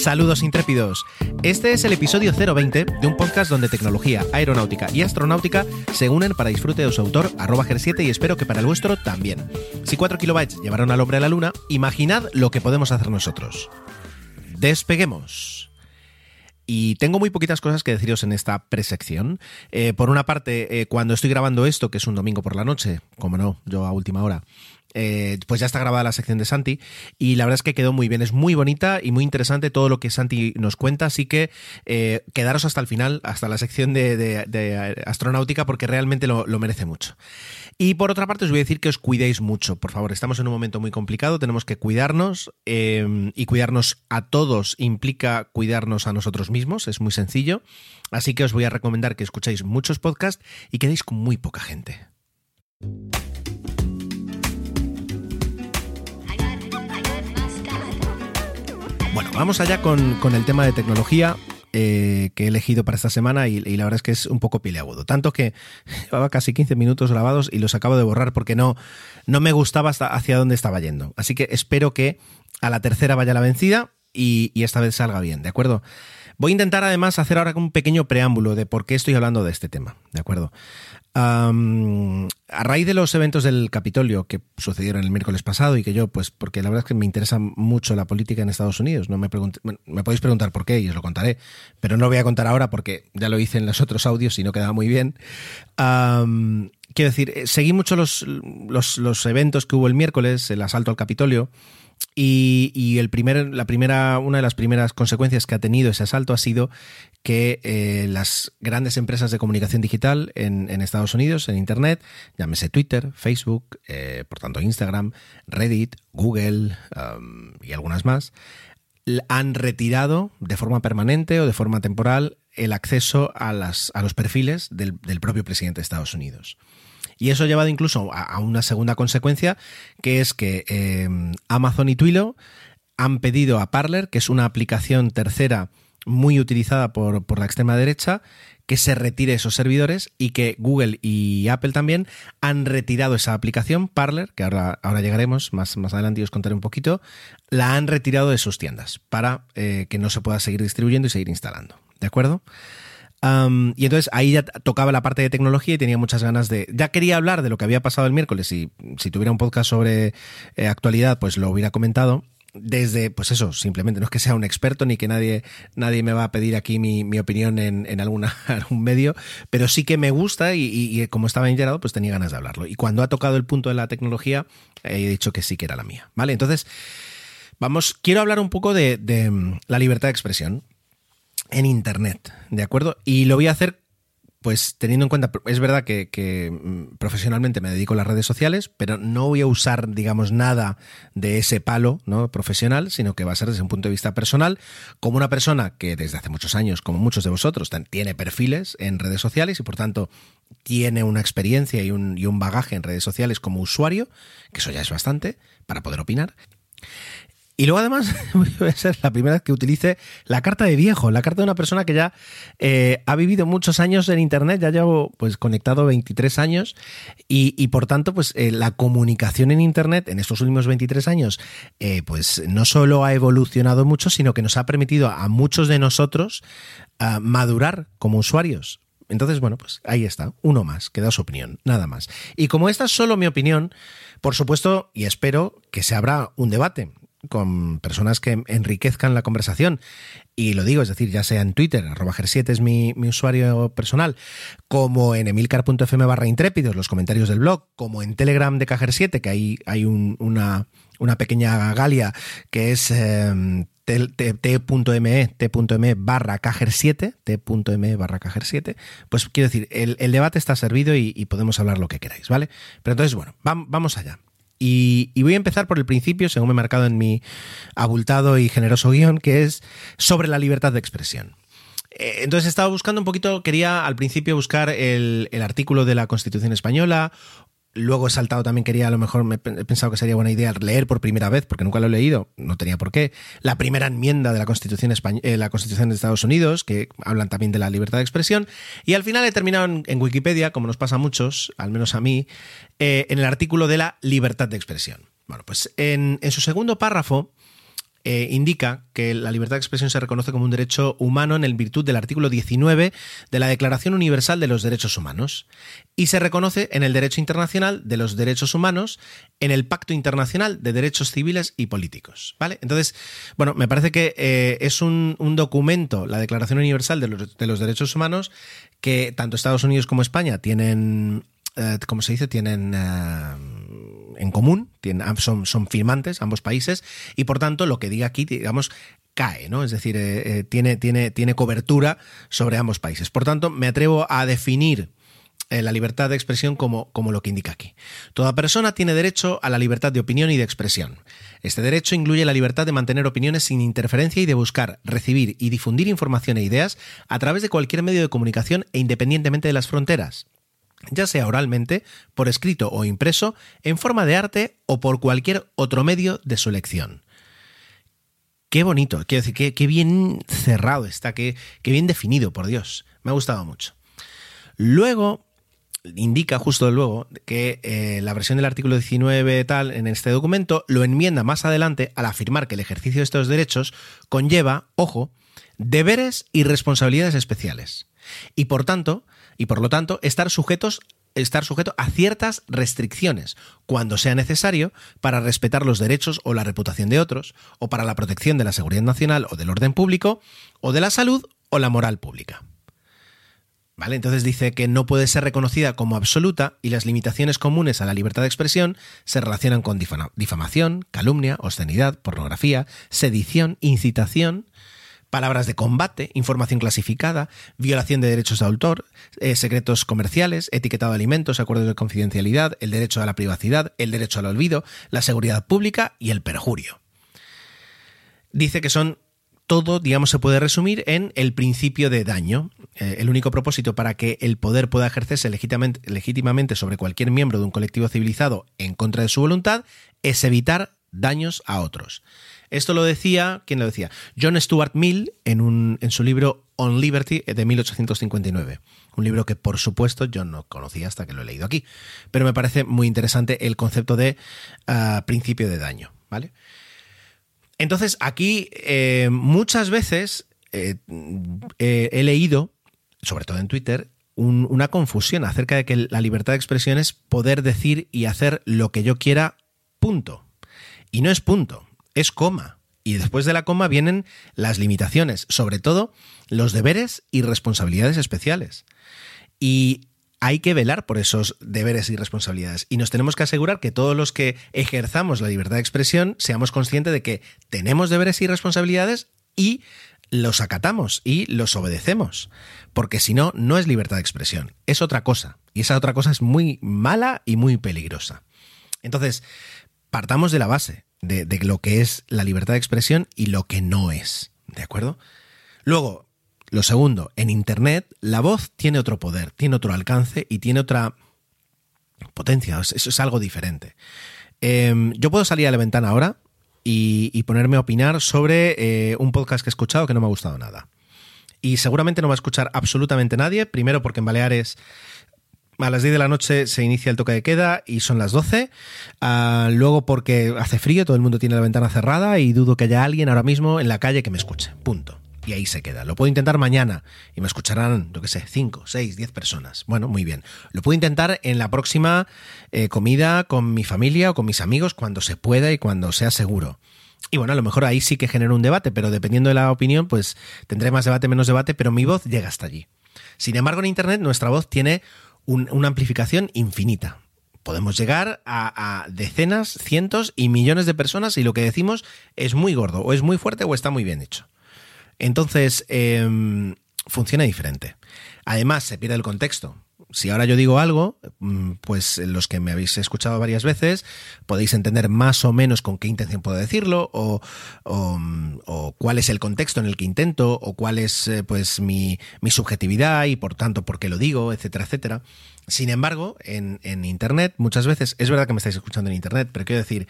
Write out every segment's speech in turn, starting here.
Saludos intrépidos. Este es el episodio 020 de un podcast donde tecnología, aeronáutica y astronáutica se unen para disfrute de su autor, arroba Ger7, y espero que para el vuestro también. Si 4 kilobytes llevaron al hombre a la luna, imaginad lo que podemos hacer nosotros. Despeguemos. Y tengo muy poquitas cosas que deciros en esta presección. Eh, por una parte, eh, cuando estoy grabando esto, que es un domingo por la noche, como no, yo a última hora, eh, pues ya está grabada la sección de Santi y la verdad es que quedó muy bien, es muy bonita y muy interesante todo lo que Santi nos cuenta, así que eh, quedaros hasta el final, hasta la sección de, de astronáutica porque realmente lo, merece mucho. Y por otra parte os voy a decir que os cuidéis mucho, por favor, estamos en un momento muy complicado, tenemos que cuidarnos eh, y cuidarnos a todos implica cuidarnos a nosotros mismos, es muy sencillo, así que os voy a recomendar que escuchéis muchos podcasts y quedéis con muy poca gente. Bueno, vamos allá con, con el tema de tecnología eh, que he elegido para esta semana y, la verdad es que es un poco pileagudo. Tanto que llevaba casi 15 minutos grabados y los acabo de borrar porque no, no me gustaba hasta hacia dónde estaba yendo. Así que espero que a la tercera vaya la vencida y, y esta vez salga bien, ¿de acuerdo? Voy a intentar además hacer ahora un pequeño preámbulo de por qué estoy hablando de este tema, ¿de acuerdo? A raíz de los eventos del Capitolio que sucedieron el miércoles pasado y que yo, pues, porque la verdad es que me interesa mucho la política en Estados Unidos, no me, me podéis preguntar por qué y os lo contaré, pero no lo voy a contar ahora porque ya lo hice en los otros audios y no quedaba muy bien. Quiero decir, eh, seguí mucho los, los, los eventos que hubo el miércoles, el asalto al Capitolio, y, y el primer, la primera, una de las primeras consecuencias que ha tenido ese asalto ha sido que eh, las grandes empresas de comunicación digital en, en Estados Unidos, en Internet, llámese Twitter, Facebook, eh, por tanto Instagram, Reddit, Google um, y algunas más, han retirado de forma permanente o de forma temporal el acceso a, las, a los perfiles del propio presidente de Estados Unidos. Y eso ha llevado incluso a, una segunda consecuencia, que es que eh, Amazon y Twilio han pedido a Parler, que es una aplicación tercera muy utilizada por, por la extrema derecha, que se retire esos servidores y que Google y Apple también han retirado esa aplicación, Parler, que ahora, ahora llegaremos, más, más adelante y os contaré un poquito, la han retirado de sus tiendas para eh, que no se pueda seguir distribuyendo y seguir instalando. ¿De acuerdo? Y entonces ahí ya tocaba la parte de tecnología y tenía muchas ganas de... Ya quería hablar de lo que había pasado el miércoles y si tuviera un podcast sobre eh, actualidad, pues lo hubiera comentado. Desde, pues eso, simplemente no es que sea un experto ni que nadie, nadie me va a pedir aquí mi, mi opinión en, en alguna, algún medio, pero sí que me gusta y, como estaba enterado, pues tenía ganas de hablarlo. Y cuando ha tocado el punto de la tecnología, he dicho que sí que era la mía. ¿Vale? Entonces, vamos, quiero hablar un poco de, de mm, la libertad de expresión en Internet, ¿de acuerdo? Y lo voy a hacer, pues teniendo en cuenta, es verdad que, mm, profesionalmente me dedico a las redes sociales, pero no voy a usar, digamos, nada de ese palo ¿no? profesional, sino que va a ser desde un punto de vista personal, como una persona que desde hace muchos años, como muchos de vosotros, tiene perfiles en redes sociales y por tanto tiene una experiencia y un, y un bagaje en redes sociales como usuario, que eso ya es bastante, para poder opinar. Y luego además voy a ser la primera vez que utilice la carta de viejo, la carta de una persona que ya eh, ha vivido muchos años en Internet, ya llevo pues conectado 23 años y, por tanto pues eh, la comunicación en Internet en estos últimos 23 años eh, pues no solo ha evolucionado mucho, sino que nos ha permitido a muchos de nosotros ah, madurar como usuarios. Entonces, bueno, pues ahí está, uno más, que da su opinión, nada más. Y como esta es solo mi opinión, por supuesto, y espero que se abra un debate. Con personas que enriquezcan la conversación. Y lo digo, es decir, ya sea en Twitter, arroba ger7 es mi, mi usuario personal, como en emilcar.fm barra intrépidos, los comentarios del blog, como en Telegram de Cajer7, que hay un- una, una pequeña galia que es eh, t.me, t.me barra cajer7, t.me barra cajer7, pues quiero decir, el, debate está servido y, podemos hablar lo que queráis, ¿vale? Pero entonces, bueno, vam- vamos allá. Y, voy a empezar por el principio, según me he marcado en mi abultado y generoso guion, que es sobre la libertad de expresión. Eh, Entonces estaba buscando un poquito, quería al principio buscar el artículo de la Constitución Española, luego he saltado también, quería a lo mejor, me he pen- he pensado que sería buena idea leer por primera vez, porque nunca lo he leído, no tenía por qué, la primera enmienda de la Constitución, Españ- eh, la Constitución de Estados Unidos, que hablan también de la libertad de expresión, y al final he terminado en, en Wikipedia, como nos pasa a muchos, al menos a mí, eh, en el artículo de la libertad de expresión. Bueno, pues en, en su segundo párrafo eh, indica que la libertad de expresión se reconoce como un derecho humano en virtud del artículo 19 de la Declaración Universal de los Derechos Humanos y se reconoce en el derecho internacional de los derechos humanos, en el Pacto Internacional de Derechos Civiles y Políticos. ¿Vale? Entonces, bueno, me parece que eh, es un, documento, la Declaración Universal de los, de los Derechos Humanos, que tanto Estados Unidos como España tienen, eh, ¿cómo se dice? Tienen... en común, son firmantes ambos países, y por tanto lo que diga aquí, digamos, cae, ¿no? Es decir, eh, eh, tiene, tiene, tiene cobertura sobre ambos países. Por tanto, me atrevo a definir eh, la libertad de expresión como, como lo que indica aquí. Toda persona tiene derecho a la libertad de opinión y de expresión. Este derecho incluye la libertad de mantener opiniones sin interferencia y de buscar, recibir y difundir información e ideas a través de cualquier medio de comunicación e independientemente de las fronteras ya sea oralmente, por escrito o impreso, en forma de arte o por cualquier otro medio de su elección. Qué bonito, quiero decir, qué, bien cerrado está, qué, qué bien definido, por Dios. Me ha gustado mucho. Luego, indica justo luego que eh, la versión del artículo 19 tal en este documento lo enmienda más adelante al afirmar que el ejercicio de estos derechos conlleva, ojo, deberes y responsabilidades especiales. Y por tanto, y por lo tanto, estar sujetos estar sujeto a ciertas restricciones cuando sea necesario para respetar los derechos o la reputación de otros, o para la protección de la seguridad nacional o del orden público, o de la salud o la moral pública. ¿Vale? Entonces dice que no puede ser reconocida como absoluta y las limitaciones comunes a la libertad de expresión se relacionan con difama- difamación, calumnia, obscenidad, pornografía, sedición, incitación, palabras de combate, información clasificada, violación de derechos de autor, eh, secretos comerciales, etiquetado de alimentos, acuerdos de confidencialidad, el derecho a la privacidad, el derecho al olvido, la seguridad pública y el perjurio. Dice que son todo, digamos, se puede resumir en el principio de daño. Eh, el único propósito para que el poder pueda ejercerse legítimamente, legítimamente sobre cualquier miembro de un colectivo civilizado en contra de su voluntad es evitar daños a otros. Esto lo decía, ¿quién lo decía? John Stuart Mill en, un, en su libro On Liberty de 1859. Un libro que, por supuesto, yo no conocía hasta que lo he leído aquí. Pero me parece muy interesante el concepto de ah, principio de daño, ¿vale? Entonces, aquí eh, muchas veces eh, eh, he leído, sobre todo en Twitter, un- una confusión acerca de que la libertad de expresión es poder decir y hacer lo que yo quiera, punto. Y no es punto, es coma. Y después de la coma vienen las limitaciones, sobre todo los deberes y responsabilidades especiales. Y hay que velar por esos deberes y responsabilidades. Y nos tenemos que asegurar que todos los que ejerzamos la libertad de expresión seamos conscientes de que tenemos deberes y responsabilidades y los acatamos y los obedecemos. Porque si no, no es libertad de expresión, es otra cosa. Y esa otra cosa es muy mala y muy peligrosa. Entonces, partamos de la base de, de lo que es la libertad de expresión y lo que no es. ¿De acuerdo? Luego, lo segundo, en Internet la voz tiene otro poder, tiene otro alcance y tiene otra potencia. Es- Eso es algo diferente. Eh, yo puedo salir a la ventana ahora y, y ponerme a opinar sobre eh, un podcast que he escuchado que no me ha gustado nada. Y seguramente no va a escuchar absolutamente nadie. Primero porque en Baleares a las 10 de la noche se inicia el toque de queda y son las 12. Ah, luego porque hace frío, todo el mundo tiene la ventana cerrada y dudo que haya alguien ahora mismo en la calle que me escuche. Punto. Y ahí se queda. Lo puedo intentar mañana y me escucharán, yo qué sé, 5, 6, 10 personas. Bueno, muy bien. Lo puedo intentar en la próxima eh, comida con mi familia o con mis amigos cuando se pueda y cuando sea seguro. Y bueno, a lo mejor ahí sí que genera un debate, pero dependiendo de la opinión, pues tendré más debate, menos debate, pero mi voz llega hasta allí. Sin embargo, en Internet nuestra voz tiene un- una amplificación infinita. Podemos llegar a, a decenas, cientos y millones de personas y lo que decimos es muy gordo, o es muy fuerte, o está muy bien hecho. Entonces, em, funciona diferente. Además, se pierde el contexto. Si ahora yo digo algo, mm, pues los que me habéis escuchado varias veces podéis entender más o menos con qué intención puedo decirlo, o, o, mm, cuál es el contexto en el que intento, o cuál es eh, pues mi, mi subjetividad y por tanto por qué lo digo, etcétera, etcétera. Sin embargo, en, en Internet, muchas veces, es verdad que me estáis escuchando en Internet, pero quiero decir,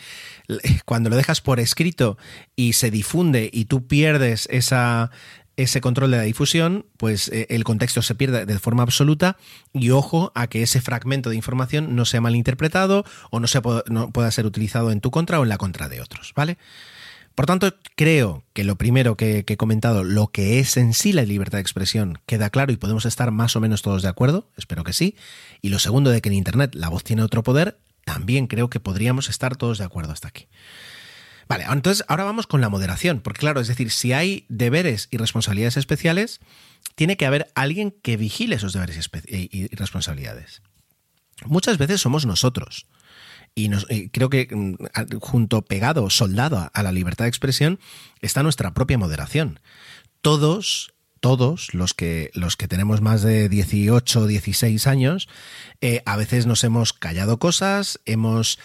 cuando lo dejas por escrito y se difunde y tú pierdes esa, ese control de la difusión, pues eh, el contexto se pierde de forma absoluta y ojo a que ese fragmento de información no sea malinterpretado o no, sea, no pueda ser utilizado en tu contra o en la contra de otros, ¿vale? Por tanto, creo que lo primero que, que, he comentado, lo que es en sí la libertad de expresión, queda claro y podemos estar más o menos todos de acuerdo, espero que sí. Y lo segundo de que en Internet la voz tiene otro poder, también creo que podríamos estar todos de acuerdo hasta aquí. Vale, entonces ahora vamos con la moderación, porque claro, es decir, si hay deberes y responsabilidades especiales, tiene que haber alguien que vigile esos deberes y responsabilidades. Muchas veces somos nosotros. Y, nos, creo que mm, junto, pegado, soldado a la libertad de expresión, está nuestra propia moderación. Todos, todos los que, los que tenemos más de 18 o 16 años, eh, a veces nos hemos callado cosas, hemos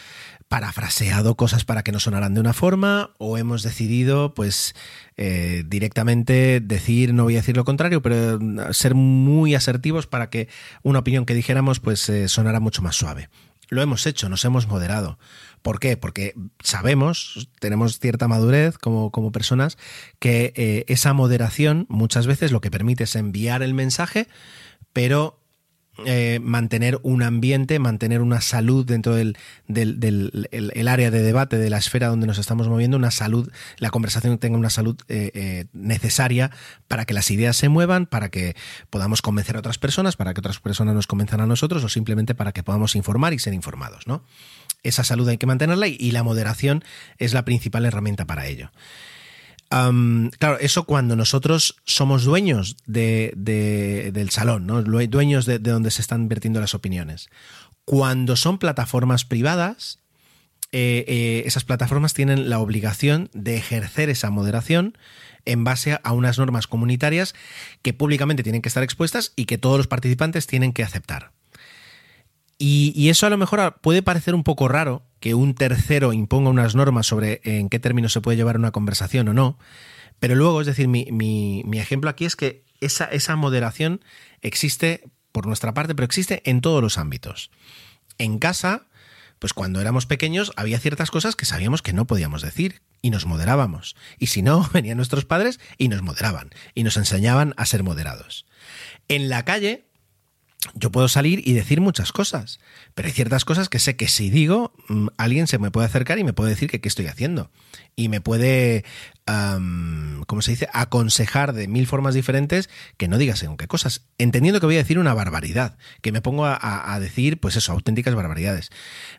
parafraseado cosas para que no sonaran de una forma o hemos decidido pues eh, directamente decir no voy a decir lo contrario pero ser muy asertivos para que una opinión que dijéramos pues eh, sonara mucho más suave lo hemos hecho, nos hemos moderado. ¿Por qué? Porque sabemos, tenemos cierta madurez como, como personas, que eh, esa moderación muchas veces lo que permite es enviar el mensaje, pero eh, mantener un ambiente, mantener una salud dentro del, del, el, área de debate, de la esfera donde nos estamos moviendo, una salud, la conversación tenga una salud eh, eh, necesaria para que las ideas se muevan, para que podamos convencer a otras personas, para que otras personas nos convenzan a nosotros o simplemente para que podamos informar y ser informados, ¿no? Esa salud hay que mantenerla y la moderación es la principal herramienta para ello. Claro, eso cuando nosotros somos dueños de, de, del salón, ¿no? dueños de, de, donde se están vertiendo las opiniones. Cuando son plataformas privadas, eh, eh, esas plataformas tienen la obligación de ejercer esa moderación en base a unas normas comunitarias que públicamente tienen que estar expuestas y que todos los participantes tienen que aceptar. Y, eso a lo mejor puede parecer un poco raro que un tercero imponga unas normas sobre en qué términos se puede llevar una conversación o no, pero luego, es decir, mi, mi, mi ejemplo aquí es que esa, esa, moderación existe por nuestra parte, pero existe en todos los ámbitos. En casa, pues cuando éramos pequeños había ciertas cosas que sabíamos que no podíamos decir y nos moderábamos. Y si no, venían nuestros padres y nos moderaban y nos enseñaban a ser moderados. En la calle, yo puedo salir y decir muchas cosas, pero hay ciertas cosas que sé que si digo, alguien se me puede acercar y me puede decir que qué estoy haciendo. Y me puede, ¿cómo se dice?, aconsejar de mil formas diferentes que no diga según qué cosas, entendiendo que voy a decir una barbaridad, que me pongo a, a, a decir, pues eso, auténticas barbaridades.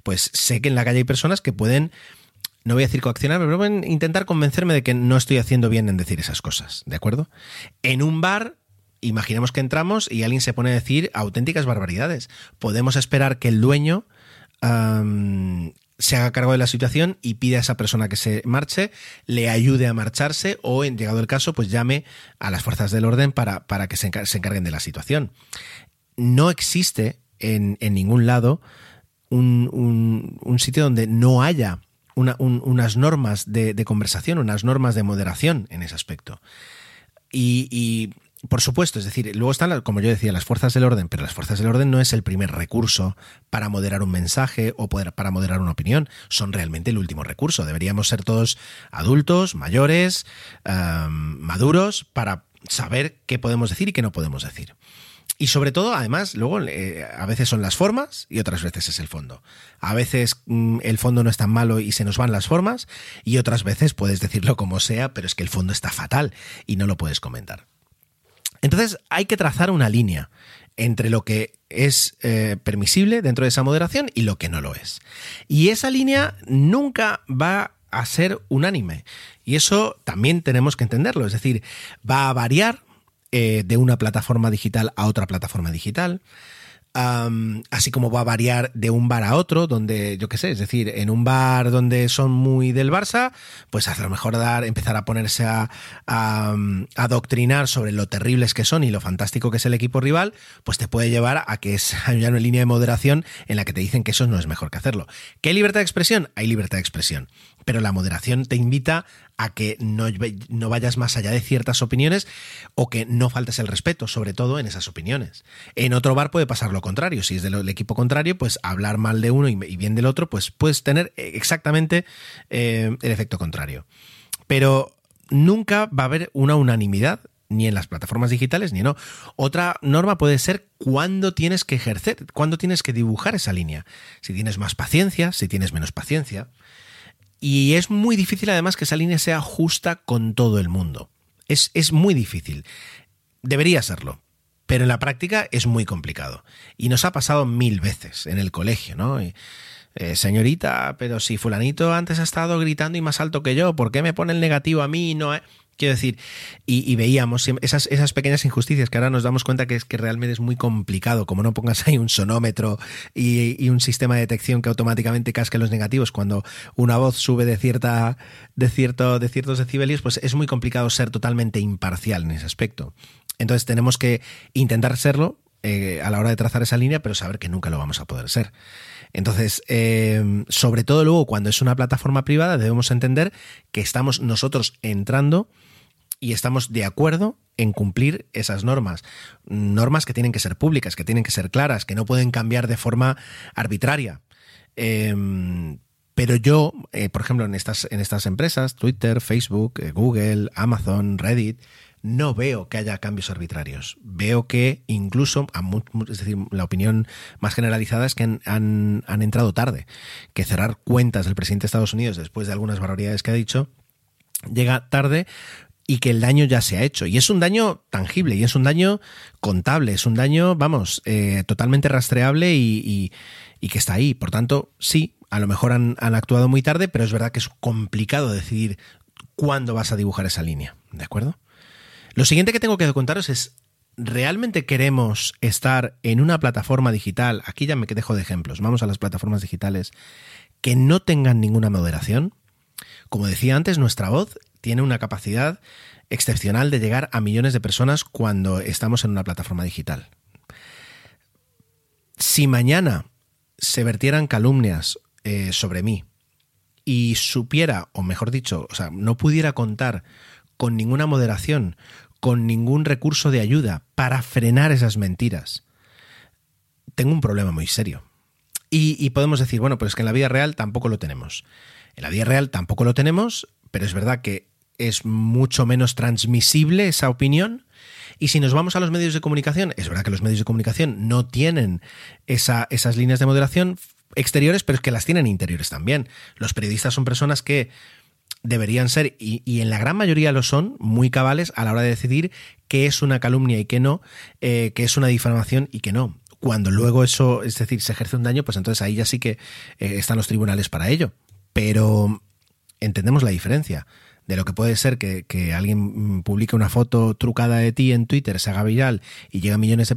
Pues sé que en la calle hay personas que pueden no voy a decir coaccionar, pero pueden intentar convencerme de que no estoy haciendo bien en decir esas cosas, ¿de acuerdo? En un bar imaginemos que entramos y alguien se pone a decir auténticas barbaridades. Podemos esperar que el dueño se haga cargo de la situación y pide a esa persona que se marche, le ayude a marcharse o, en llegado el caso, pues llame a las fuerzas del orden para, para que se, encar encarguen de la situación. No existe en, en ningún lado un, un, sitio donde no haya una, un, unas normas de, conversación, unas normas de moderación en ese aspecto. Y por supuesto, es decir, luego están, como yo decía, las fuerzas del orden, pero las fuerzas del orden no es el primer recurso para moderar un mensaje o poder, para moderar una opinión, son realmente el último recurso. Deberíamos ser todos adultos, mayores, um, maduros, para saber qué podemos decir y qué no podemos decir. Y sobre todo, además, luego eh, a veces son las formas y otras veces es el fondo. A veces mmm, el fondo no es tan malo y se nos van las formas y otras veces puedes decirlo como sea, pero es que el fondo está fatal y no lo puedes comentar. Entonces hay que trazar una línea entre lo que es eh, permisible dentro de esa moderación y lo que no lo es. Y esa línea nunca va a ser unánime. Y eso también tenemos que entenderlo. Es decir, va a variar eh, de una plataforma digital a otra plataforma digital. Así como va a variar de un bar a otro, donde yo qué sé, es decir, en un bar donde son muy del Barça, pues a lo mejor dar, empezar a ponerse a, a, doctrinar sobre lo terribles que son y lo fantástico que es el equipo rival, pues te puede llevar a que es, haya una línea de moderación en la que te dicen que eso no es mejor que hacerlo. ¿Qué hay libertad de expresión? Hay libertad de expresión pero la moderación te invita a que no, no, vayas más allá de ciertas opiniones o que no faltes el respeto, sobre todo en esas opiniones. En otro bar puede pasar lo contrario. Si es del equipo contrario, pues hablar mal de uno y bien del otro, pues puedes tener exactamente eh, el efecto contrario. Pero nunca va a haber una unanimidad ni en las plataformas digitales ni no. Otra norma puede ser cuándo tienes que ejercer, cuándo tienes que dibujar esa línea. Si tienes más paciencia, si tienes menos paciencia. Y es muy difícil además que esa línea sea justa con todo el mundo. Es, es muy difícil. Debería serlo, pero en la práctica es muy complicado. Y nos ha pasado mil veces en el colegio, ¿no? Y, eh, señorita, pero si fulanito antes ha estado gritando y más alto que yo, ¿por qué me pone el negativo a mí? No, Quiero decir, y, veíamos esas, esas pequeñas injusticias que ahora nos damos cuenta que es que realmente es muy complicado, como no pongas ahí un sonómetro y, y, un sistema de detección que automáticamente casque los negativos cuando una voz sube de cierta, de cierto, de ciertos decibelios, pues es muy complicado ser totalmente imparcial en ese aspecto. Entonces tenemos que intentar serlo eh, a la hora de trazar esa línea, pero saber que nunca lo vamos a poder ser. Entonces, eh, sobre todo luego cuando es una plataforma privada, debemos entender que estamos nosotros entrando y estamos de acuerdo en cumplir esas normas. Normas que tienen que ser públicas, que tienen que ser claras, que no pueden cambiar de forma arbitraria. Eh, pero yo, eh, por ejemplo, en estas, en estas empresas, Twitter, Facebook, eh, Google, Amazon, Reddit, no veo que haya cambios arbitrarios. Veo que incluso, es decir, la opinión más generalizada es que han, han, han entrado tarde, que cerrar cuentas del presidente de Estados Unidos después de algunas barbaridades que ha dicho, llega tarde y que el daño ya se ha hecho. Y es un daño tangible y es un daño contable, es un daño, vamos, eh, totalmente rastreable y, y, que está ahí. Por tanto, sí, a lo mejor han, han, actuado muy tarde, pero es verdad que es complicado decidir cuándo vas a dibujar esa línea. ¿De acuerdo? Lo siguiente que tengo que contaros es, ¿realmente queremos estar en una plataforma digital? Aquí ya me dejo de ejemplos. Vamos a las plataformas digitales que no tengan ninguna moderación. Como decía antes, nuestra voz tiene una capacidad excepcional de llegar a millones de personas cuando estamos en una plataforma digital. Si mañana se vertieran calumnias eh, sobre mí y supiera, o mejor dicho, o sea, no pudiera contar con ninguna moderación, con ningún recurso de ayuda para frenar esas mentiras, tengo un problema muy serio. Y, y, podemos decir, bueno, pero es que en la vida real tampoco lo tenemos. En la vida real tampoco lo tenemos, pero es verdad que es mucho menos transmisible esa opinión. Y si nos vamos a los medios de comunicación, es verdad que los medios de comunicación no tienen esa, esas líneas de moderación exteriores, pero es que las tienen interiores también. Los periodistas son personas que deberían ser, y, y, en la gran mayoría lo son, muy cabales a la hora de decidir qué es una calumnia y qué no, eh, qué es una difamación y qué no. Cuando luego eso, es decir, se ejerce un daño, pues entonces ahí ya sí que eh, están los tribunales para ello. Pero entendemos la diferencia de lo que puede ser que, que alguien publique una foto trucada de ti en Twitter, se haga viral y llega a millones de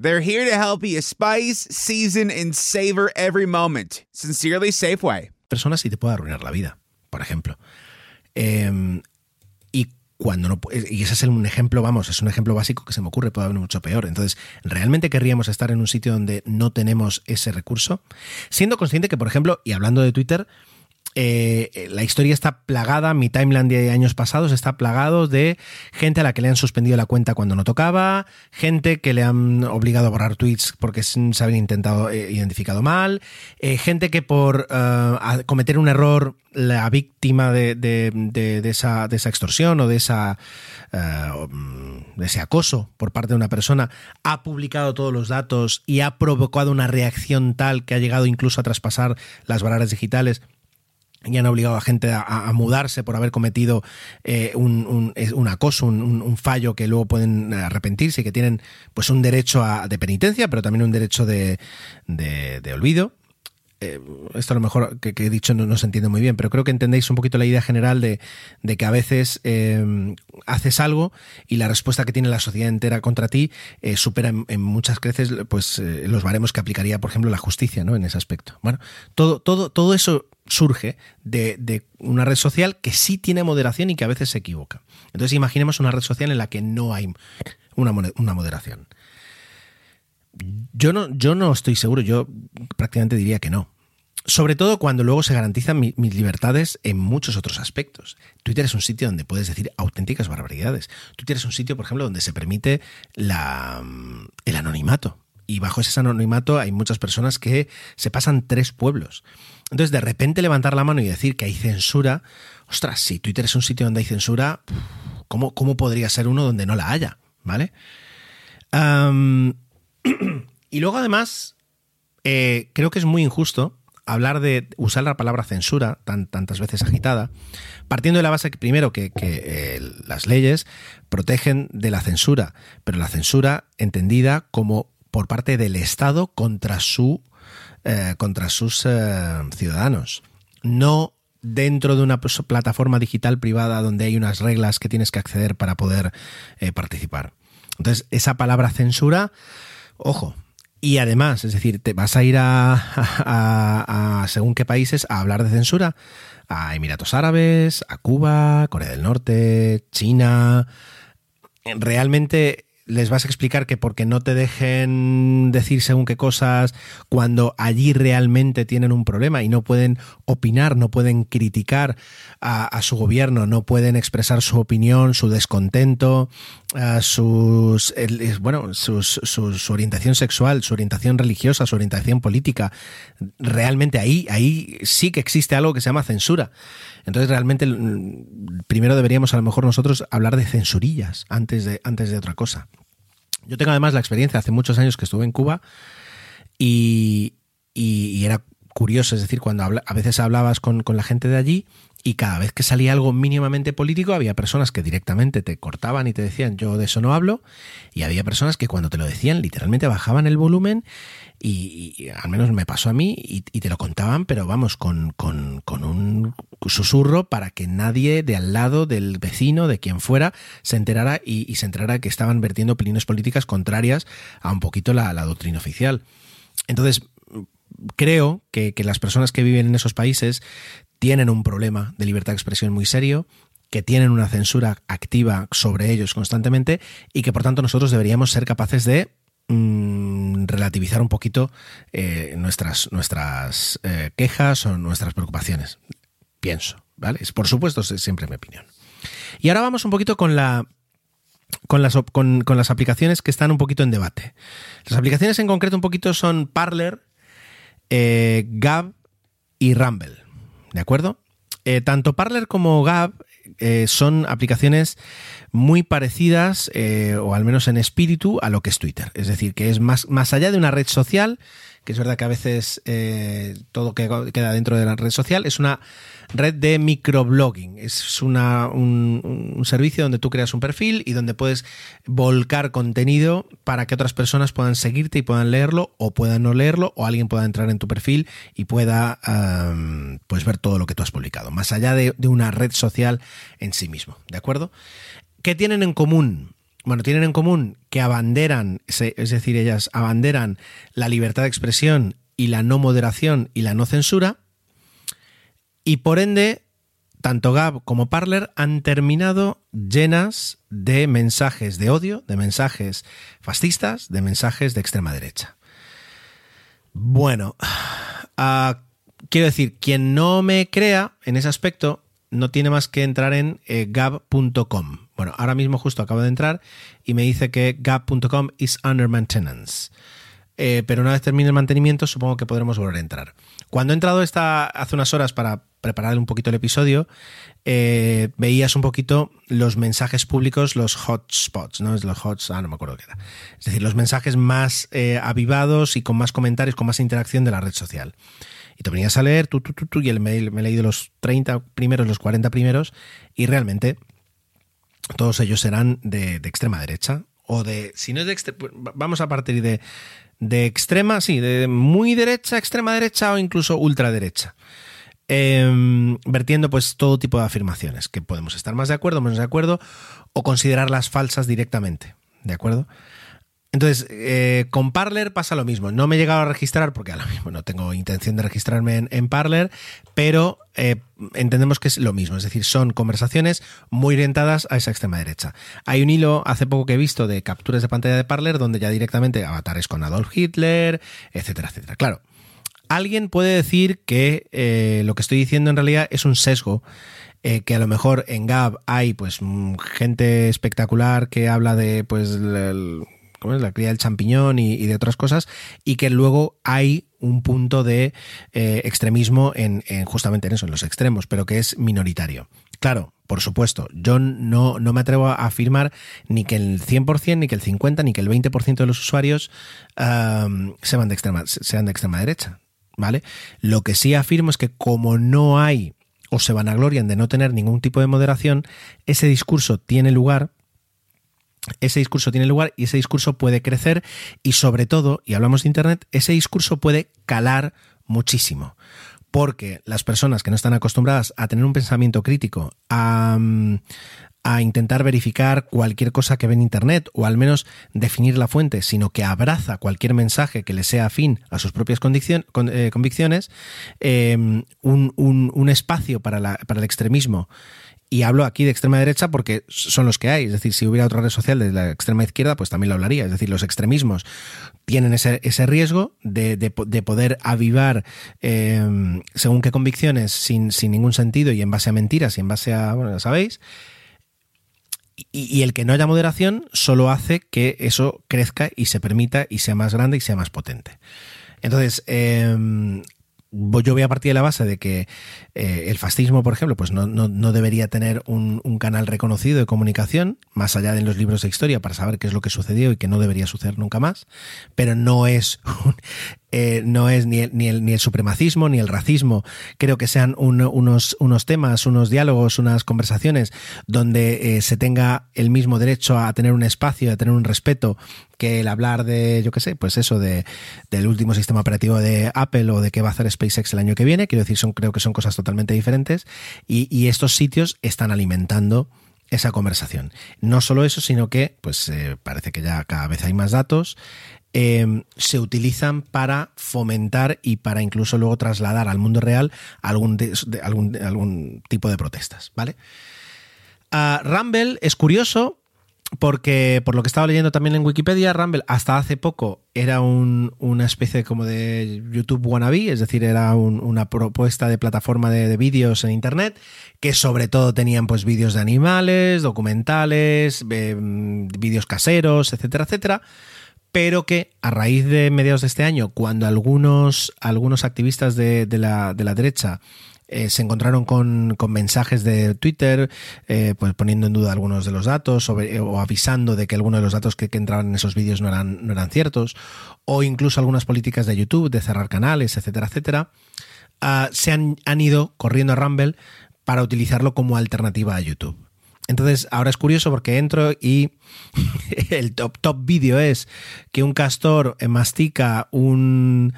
They're here to help you spice, season, and savor every moment. Sincerely, Safeway. Personas y te puede arruinar la vida, por ejemplo. Eh, y cuando no pu- y ese es un ejemplo, vamos, es un ejemplo básico que se me ocurre, puede haber mucho peor. Entonces, ¿realmente querríamos estar en un sitio donde no tenemos ese recurso? Siendo consciente que, por ejemplo, y hablando de Twitter, eh, la historia está plagada, mi timeline de años pasados está plagado de gente a la que le han suspendido la cuenta cuando no tocaba, gente que le han obligado a borrar tweets porque se habían intentado eh, identificado mal, eh, gente que por cometer un error la víctima de, esa, extorsión o de, esa, mm, de ese acoso por parte de una persona ha publicado todos los datos y ha provocado una reacción tal que ha llegado incluso a traspasar las barreras digitales y han obligado a gente a, mudarse por haber cometido eh, un, un- acoso, un, fallo que luego pueden arrepentirse y que tienen pues un derecho a- de penitencia, pero también un derecho de, de- olvido. Eh, esto a lo mejor que, he dicho no, se entiende muy bien, pero creo que entendéis un poquito la idea general de, de que a veces eh, haces algo y la respuesta que tiene la sociedad entera contra ti supera en, muchas creces pues los baremos que aplicaría, por ejemplo, la justicia ¿no? en ese aspecto. Bueno, todo, todo, todo eso surge de, una red social que sí tiene moderación y que a veces se equivoca. Entonces imaginemos una red social en la que no hay una, una moderación. Yo no, yo no estoy seguro, yo prácticamente diría que no. Sobre todo cuando luego se garantizan mi- mis libertades en muchos otros aspectos. Twitter es un sitio donde puedes decir auténticas barbaridades. Twitter es un sitio, por ejemplo, donde se permite el anonimato. Y bajo ese anonimato hay muchas personas que se pasan tres pueblos. Entonces, de repente levantar la mano y decir que hay censura, ostras, si Twitter es un sitio donde hay censura, ¿cómo, cómo podría ser uno donde no la haya? ¿Vale? Y luego además, eh, creo que es muy injusto hablar de usar la palabra censura tan, tantas veces agitada, partiendo de la base que primero que, que, eh, las leyes protegen de la censura, pero la censura entendida como por parte del Estado contra su eh, contra sus eh, ciudadanos, no dentro de una plataforma digital privada donde hay unas reglas que tienes que acceder para poder eh, participar. Entonces, esa palabra censura, ojo. Y además, es decir, te vas a ir a, a- a según qué países a hablar de censura, a Emiratos Árabes, a Cuba, Corea del Norte, China. Realmente les vas a explicar que porque no te dejen decir según qué cosas cuando allí realmente tienen un problema y no pueden opinar, no pueden criticar a, su gobierno, no pueden expresar su opinión, su descontento, sus bueno, su, orientación sexual, su orientación religiosa, su orientación política. Realmente ahí, ahí sí que existe algo que se llama censura. Entonces realmente mm, primero deberíamos a lo mejor nosotros hablar de censurillas antes de, antes de otra cosa. Yo tengo además la experiencia, hace muchos años que estuve en Cuba y, y- era curioso, es decir, cuando a veces hablabas con, con la gente de allí y cada vez que salía algo mínimamente político había personas que directamente te cortaban y te decían yo de eso no hablo y había personas que cuando te lo decían literalmente bajaban el volumen y, al menos me pasó a mí y, te lo contaban pero vamos con, con- un susurro para que nadie de al lado del vecino de quien fuera se enterara y, y se enterara que estaban vertiendo opiniones políticas contrarias a un poquito la, la doctrina oficial. Entonces creo que, que las personas que viven en esos países tienen un problema de libertad de expresión muy serio, que tienen una censura activa sobre ellos constantemente y que por tanto nosotros deberíamos ser capaces de mm, relativizar un poquito eh, nuestras, nuestras eh, quejas o nuestras preocupaciones. Pienso, ¿vale? Es, por supuesto, es siempre mi opinión. Y ahora vamos un poquito con la, con las, con las aplicaciones que están un poquito en debate. Las aplicaciones en concreto un poquito son Parler, eh, Gab y Rumble. ¿De acuerdo? Eh, tanto Parler como Gab eh, son aplicaciones muy parecidas, eh, o al menos en espíritu, a lo que es Twitter. Es decir, que es más, más allá de una red social, que es verdad que a veces eh, todo que queda dentro de la red social, es una red de microblogging. Es una, un, servicio donde tú creas un perfil y donde puedes volcar contenido para que otras personas puedan seguirte y puedan leerlo o puedan no leerlo o alguien pueda entrar en tu perfil y pueda pues ver todo lo que tú has publicado, más allá de, de una red social en sí mismo. ¿De acuerdo? ¿Qué tienen en común? Bueno, tienen en común que abanderan, es decir, ellas abanderan la libertad de expresión y la no moderación y la no censura, y por ende tanto Gab como Parler han terminado llenas de mensajes de odio, de mensajes fascistas, de mensajes de extrema derecha. Bueno, ah, quiero decir, quien no me crea en ese aspecto no tiene más que entrar en eh, gab.com. Bueno, ahora mismo justo acabo de entrar y me dice que gab.com is under maintenance. Eh, pero una vez termine el mantenimiento, supongo que podremos volver a entrar. Cuando he entrado esta, hace unas horas para preparar un poquito el episodio, eh, veías un poquito los mensajes públicos, los hotspots, ¿no? Es los hots, ah, no me acuerdo qué era. Es decir, los mensajes más eh, avivados y con más comentarios, con más interacción de la red social. Y te venías a leer, tú, tú, tú, tú, y el mail, me he leído los 30 primeros, los 40 primeros, y realmente todos ellos eran de, extrema derecha. O de, si no es de vamos a partir de, de extrema, sí, de muy derecha, extrema derecha o incluso ultraderecha. Eh, vertiendo pues todo tipo de afirmaciones, que podemos estar más de acuerdo, menos de acuerdo, o considerarlas falsas directamente. ¿De acuerdo? Entonces, eh, con Parler pasa lo mismo. No me he llegado a registrar porque ahora mismo no tengo intención de registrarme en, Parler, pero eh, entendemos que es lo mismo. Es decir, son conversaciones muy orientadas a esa extrema derecha. Hay un hilo hace poco que he visto de capturas de pantalla de Parler donde ya directamente avatares con Adolf Hitler, etcétera, etcétera. Claro, alguien puede decir que eh, lo que estoy diciendo en realidad es un sesgo. eh, que a lo mejor en Gab hay pues mm, gente espectacular que habla de pues la cría del champiñón y, de otras cosas y que luego hay un punto de eh, extremismo en, en justamente en eso, en los extremos, pero que es minoritario. Claro, por supuesto, yo no, no me atrevo a afirmar ni que el 100%, ni que el 50%, ni que el 20% de los usuarios am, sean, de extrema, sean de extrema derecha. ¿Vale? Lo que sí afirmo es que como no hay o se vanaglorian de no tener ningún tipo de moderación, ese discurso tiene lugar ese discurso tiene lugar y ese discurso puede crecer y sobre todo, y hablamos de Internet, ese discurso puede calar muchísimo. Porque las personas que no están acostumbradas a tener un pensamiento crítico, a, mm, intentar verificar cualquier cosa que ve en Internet o al menos definir la fuente, sino que abraza cualquier mensaje que le sea afín a sus propias eh, convicciones, eh, un, un- espacio para el extremismo y hablo aquí de extrema derecha porque son los que hay. Es decir, si hubiera otra red social de la extrema izquierda, pues también lo hablaría. Es decir, los extremismos tienen ese, ese riesgo de, de po- de poder avivar eh, según qué convicciones sin, sin ningún sentido y en base a mentiras y en base a, bueno, ya sabéis. Y, el que no haya moderación solo hace que eso crezca y se permita y sea más grande y sea más potente. Entonces, eh, yo voy a partir de la base de que eh, el fascismo, por ejemplo, pues no, no- no debería tener un, un canal reconocido de comunicación, más allá de los libros de historia, para saber qué es lo que sucedió y que no debería suceder nunca más, pero no es, un- eh, no es ni el, ni, el, ni el supremacismo ni el racismo. Creo que sean un- unos, unos temas, unos diálogos, unas conversaciones donde eh, se tenga el mismo derecho a tener un espacio, a tener un respeto que el hablar de, yo qué sé, pues eso, de, del último sistema operativo de Apple o de qué va a hacer SpaceX el año que viene. Quiero decir, son, creo que son cosas totalmente diferentes y, y estos sitios están alimentando esa conversación. No solo eso, sino que, pues eh, parece que ya cada vez hay más datos, eh, se utilizan para fomentar y para incluso luego trasladar al mundo real algún, algún, algún tipo de protestas, ¿vale? Ah, Rumble es curioso porque por lo que estaba leyendo también en Wikipedia, Rumble hasta hace poco era un- una especie como de YouTube wannabe, es decir, era un- una propuesta de plataforma de, de vídeos en Internet que sobre todo tenían pues vídeos de animales, documentales, mm, vídeos caseros, etcétera, etcétera pero que a raíz de mediados de este año, cuando algunos, algunos activistas de, de la, de la derecha eh, se encontraron con, con mensajes de Twitter, eh, pues poniendo en duda algunos de los datos o, o avisando de que algunos de los datos que, que entraban en esos vídeos no eran, no eran ciertos, o incluso algunas políticas de YouTube de cerrar canales, etcétera, etcétera, ah, se han, han ido corriendo a Rumble para utilizarlo como alternativa a YouTube. Entonces, ahora es curioso porque entro y el top, top vídeo es que un castor mastica un,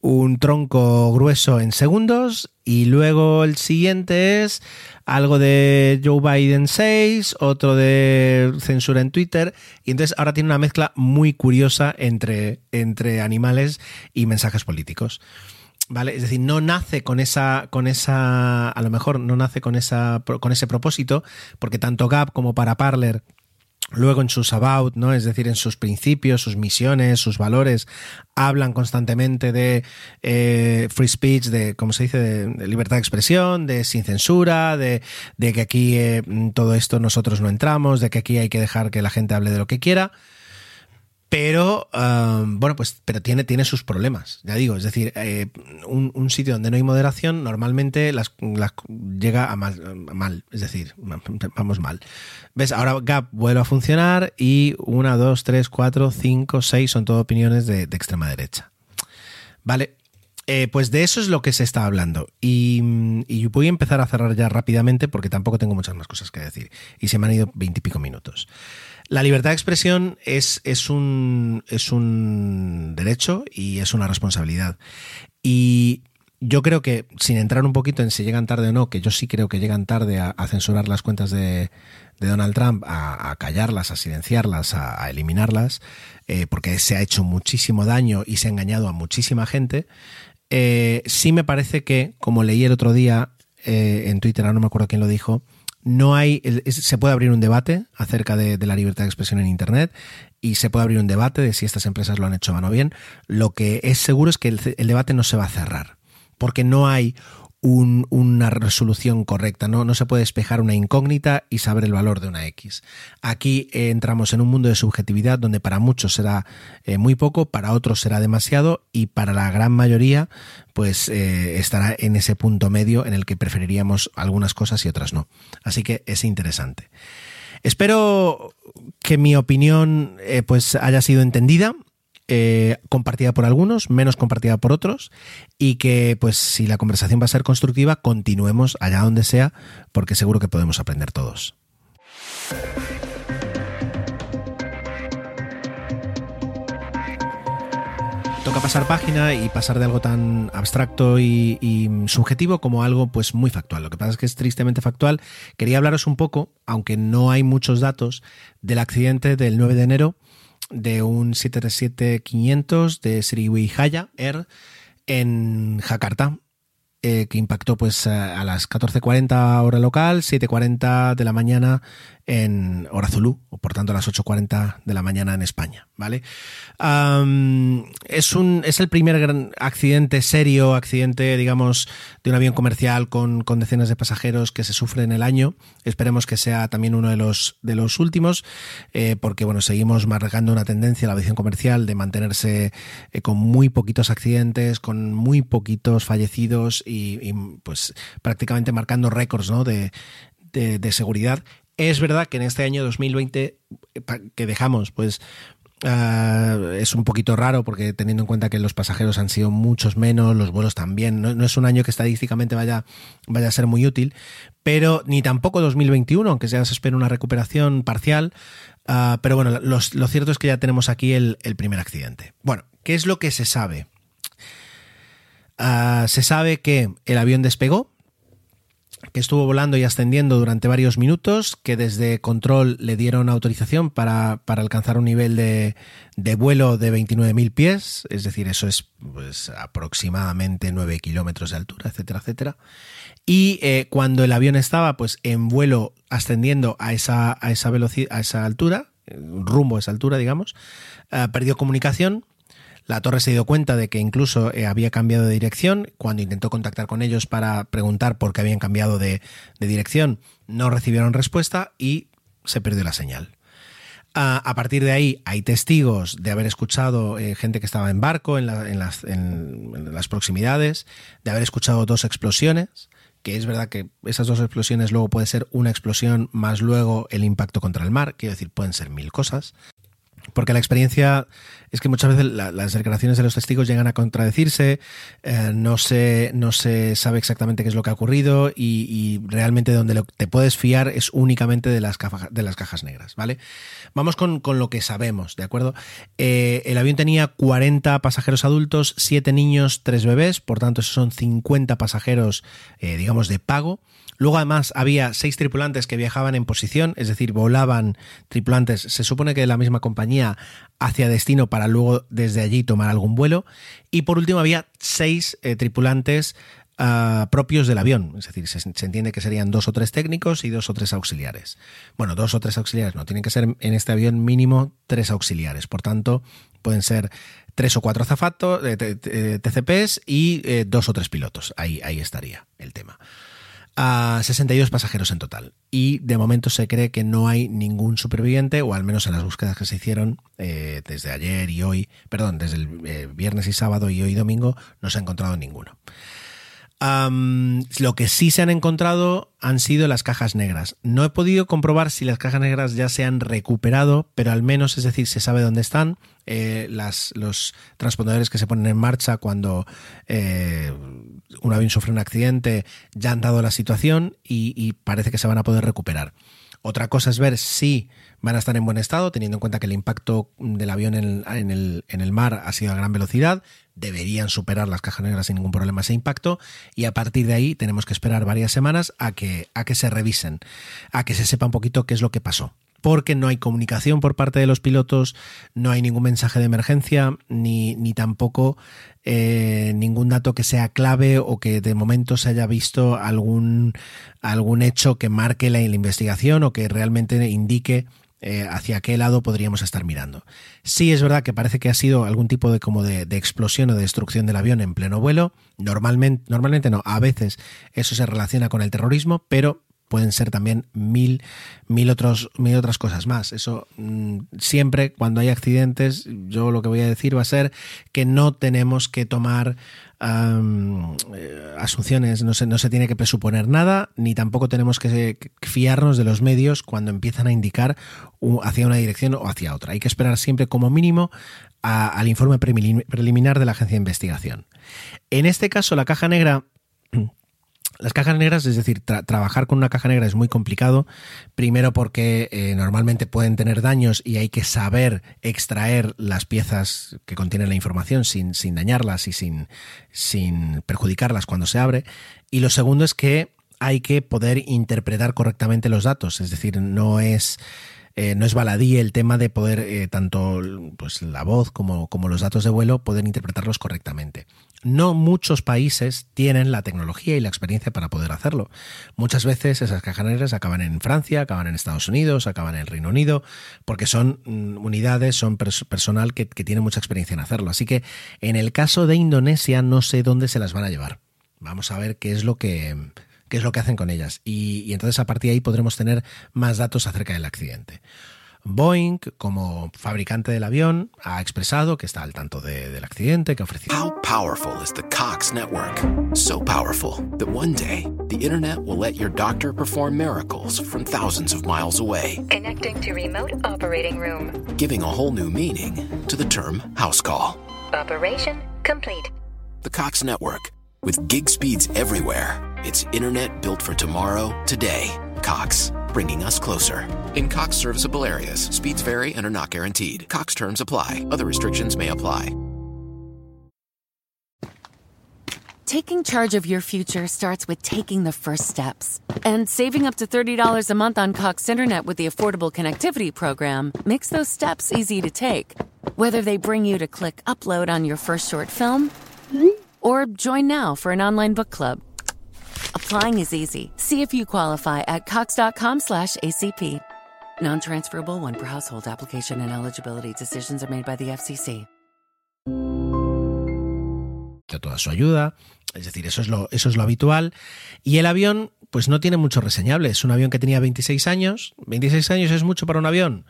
un tronco grueso en segundos y luego el siguiente es algo de Joe Biden 6, otro de censura en Twitter y entonces ahora tiene una mezcla muy curiosa entre, entre animales y mensajes políticos. ¿Vale? Es decir, no nace con esa, con esa, a lo mejor no nace con esa, con ese propósito, porque tanto Gap como para Parler Luego en sus about, ¿no? Es decir, en sus principios, sus misiones, sus valores, hablan constantemente de eh, free speech, de, ¿cómo se dice?, de, libertad de expresión, de sin censura, de, de que aquí eh, todo esto nosotros no entramos, de que aquí hay que dejar que la gente hable de lo que quiera. Pero, um, bueno, pues, pero tiene, tiene sus problemas, ya digo, es decir, eh, un, sitio donde no hay moderación normalmente las, llega a mal, es decir, vamos mal. ¿Ves? Ahora Gap vuelve a funcionar y una, dos, tres, cuatro, cinco, seis son todo opiniones de, de extrema derecha. Vale, eh, pues de eso es lo que se está hablando. Y, y, voy a empezar a cerrar ya rápidamente porque tampoco tengo muchas más cosas que decir. Y se me han ido veintipico minutos. La libertad de expresión es, es, un, es un derecho y es una responsabilidad. Y yo creo que, sin entrar un poquito en si llegan tarde o no, que yo sí creo que llegan tarde a, censurar las cuentas de, de Donald Trump, a, callarlas, a silenciarlas, a, eliminarlas, eh, porque se ha hecho muchísimo daño y se ha engañado a muchísima gente, eh, sí me parece que, como leí el otro día eh, en Twitter, no me acuerdo quién lo dijo, no hay, se puede abrir un debate acerca de, la libertad de expresión en Internet y se puede abrir un debate de si estas empresas lo han hecho mal o bien. Lo que es seguro es que el debate no se va a cerrar, porque no hay un, una resolución correcta, ¿no? no se puede despejar una incógnita y saber el valor de una X. Aquí eh, entramos en un mundo de subjetividad donde para muchos será eh, muy poco, para otros será demasiado y para la gran mayoría pues eh, estará en ese punto medio en el que preferiríamos algunas cosas y otras no. Así que es interesante. Espero que mi opinión pues haya sido entendida eh, compartida por algunos, menos compartida por otros, y que, pues, si la conversación va a ser constructiva, continuemos allá donde sea, porque seguro que podemos aprender todos. Toca pasar página y pasar de algo tan abstracto y, y, subjetivo como algo pues muy factual. Lo que pasa es que es tristemente factual. Quería hablaros un poco, aunque no hay muchos datos, del accidente del 9 de enero de un 737-500 de Sriwijaya Haya Air en Jakarta, eh, que impactó pues a las 14.40 hora local, 7.40 de la mañana en hora Zulu, o por tanto a las 8.40 de la mañana en España, ¿vale? Es, un, es el primer gran accidente serio, accidente, digamos, de un avión comercial con, con, decenas de pasajeros que se sufre en el año. Esperemos que sea también uno de los, de los últimos, eh, porque, bueno, seguimos marcando una tendencia la aviación comercial de mantenerse eh, con muy poquitos accidentes, con muy poquitos fallecidos y, pues prácticamente marcando récords, ¿no? De, de seguridad es verdad que en este año 2020 que dejamos, pues Uh, es un poquito raro porque teniendo en cuenta que los pasajeros han sido muchos menos, los vuelos también, no, es un año que estadísticamente vaya, vaya a ser muy útil, pero ni tampoco 2021, aunque ya se espera una recuperación parcial, uh, pero bueno, lo cierto es que ya tenemos aquí el, primer accidente. Bueno, ¿qué es lo que se sabe? Uh, se sabe que el avión despegó, que estuvo volando y ascendiendo durante varios minutos, que desde control le dieron autorización para, para alcanzar un nivel de, de vuelo de 29.000 pies, es decir, eso es pues, aproximadamente 9 kilómetros de altura, etcétera, etcétera. Y eh, cuando el avión estaba pues, en vuelo ascendiendo a esa, a esa velocidad, a esa altura, rumbo a esa altura, digamos, eh, perdió comunicación la torre se dio cuenta de que incluso eh, había cambiado de dirección. Cuando intentó contactar con ellos para preguntar por qué habían cambiado de, dirección, no recibieron respuesta y se perdió la señal. A, partir de ahí hay testigos de haber escuchado eh, gente que estaba en barco en, la, en, las, en, las, proximidades, de haber escuchado dos explosiones, que es verdad que esas dos explosiones luego puede ser una explosión más luego el impacto contra el mar, quiero decir, pueden ser mil cosas. Porque la experiencia es que muchas veces la, las declaraciones de los testigos llegan a contradecirse, eh, no, se, no se sabe exactamente qué es lo que ha ocurrido y, realmente donde te puedes fiar es únicamente de las, de las cajas negras, ¿vale? Vamos con, con, lo que sabemos, ¿de acuerdo? Eh, el avión tenía 40 pasajeros adultos, 7 niños, 3 bebés, por tanto esos son 50 pasajeros, eh, digamos, de pago. Luego además había seis tripulantes que viajaban en posición, es decir, volaban tripulantes, se supone que de la misma compañía hacia destino para luego desde allí tomar algún vuelo. Y por último había seis eh, tripulantes ah, propios del avión, es decir, se, entiende que serían dos o tres técnicos y dos o tres auxiliares. Bueno, dos o tres auxiliares no, tienen que ser en este avión mínimo tres auxiliares, por tanto pueden ser tres o cuatro azafatos, eh, TCPs y eh, dos o tres pilotos. Ahí, ahí estaría el tema. A 62 pasajeros en total. Y de momento se cree que no hay ningún superviviente, o al menos en las búsquedas que se hicieron eh, desde ayer y hoy, perdón, desde el eh, viernes y sábado y hoy domingo, no se ha encontrado ninguno. Lo que sí se han encontrado han sido las cajas negras. No he podido comprobar si las cajas negras ya se han recuperado, pero al menos, es decir, se sabe dónde están. Eh, las, los transpondedores que se ponen en marcha cuando eh, un avión sufre un accidente ya han dado la situación y, parece que se van a poder recuperar. Otra cosa es ver si van a estar en buen estado, teniendo en cuenta que el impacto del avión en en el- en el mar ha sido a gran velocidad. Deberían superar las cajas negras sin ningún problema ese impacto. Y a partir de ahí tenemos que esperar varias semanas a que, a que se revisen, a que se sepa un poquito qué es lo que pasó. Porque no hay comunicación por parte de los pilotos, no hay ningún mensaje de emergencia, ni, ni tampoco eh, ningún dato que sea clave o que de momento se haya visto algún, algún hecho que marque la, la investigación o que realmente indique eh, hacia qué lado podríamos estar mirando. Sí es verdad que parece que ha sido algún tipo de como de, explosión o de destrucción del avión en pleno vuelo. Normalmente, normalmente no, a veces eso se relaciona con el terrorismo, pero pueden ser también mil, mil, otros, mil otras cosas más. Eso mm, siempre cuando hay accidentes, yo lo que voy a decir va a ser que no tenemos que tomar eh, asunciones, no se, no se tiene que presuponer nada, ni tampoco tenemos que fiarnos de los medios cuando empiezan a indicar hacia una dirección o hacia otra. Hay que esperar siempre como mínimo al informe preliminar de la agencia de investigación. En este caso, la caja negra las cajas negras, es decir, tra- trabajar con una caja negra es muy complicado. Primero porque eh, normalmente pueden tener daños y hay que saber extraer las piezas que contienen la información sin, sin dañarlas y sin, sin perjudicarlas cuando se abre. Y lo segundo es que hay que poder interpretar correctamente los datos. Es decir, no es eh, no es baladí el tema de poder, eh, tanto pues, la voz como, como los datos de vuelo, poder interpretarlos correctamente. No muchos países tienen la tecnología y la experiencia para poder hacerlo. Muchas veces esas cajas negras acaban en Francia, acaban en Estados Unidos, acaban en el Reino Unido, porque son mm, unidades, son pers- personal que, que tiene mucha experiencia en hacerlo. Así que en el caso de Indonesia no sé dónde se las van a llevar. Vamos a ver qué es lo que, qué es lo que hacen con ellas. Y entonces a partir de ahí podremos tener más datos acerca del accidente. Boeing, como fabricante del avión, ha expresado que está al tanto de- del accidente, que ha ofrecido How powerful is the Cox network? So powerful that one day the internet will let your doctor perform miracles from thousands of miles away, Connecting to remote operating room. giving a whole new meaning to the term house call. Operation complete. The Cox network, with gig speeds everywhere. It's internet built for tomorrow, today. Cox, bringing us closer. In Cox serviceable areas, speeds vary and are not guaranteed. Cox terms apply, other restrictions may apply. Taking charge of your future starts with taking the first steps. And saving up to $30 a month on Cox Internet with the Affordable Connectivity Program makes those steps easy to take. Whether they bring you to click upload on your first short film or join now for an online book club. Applying is easy. See if you qualify at cox.com slash ACP. Non-transferable one per household application and eligibility decisions are made by the FCC. toda su ayuda. Es decir, eso es, lo, eso es lo habitual. Y el avión, pues no tiene mucho reseñable. Es un avión que tenía 26 años. ¿26 años es mucho para un avión?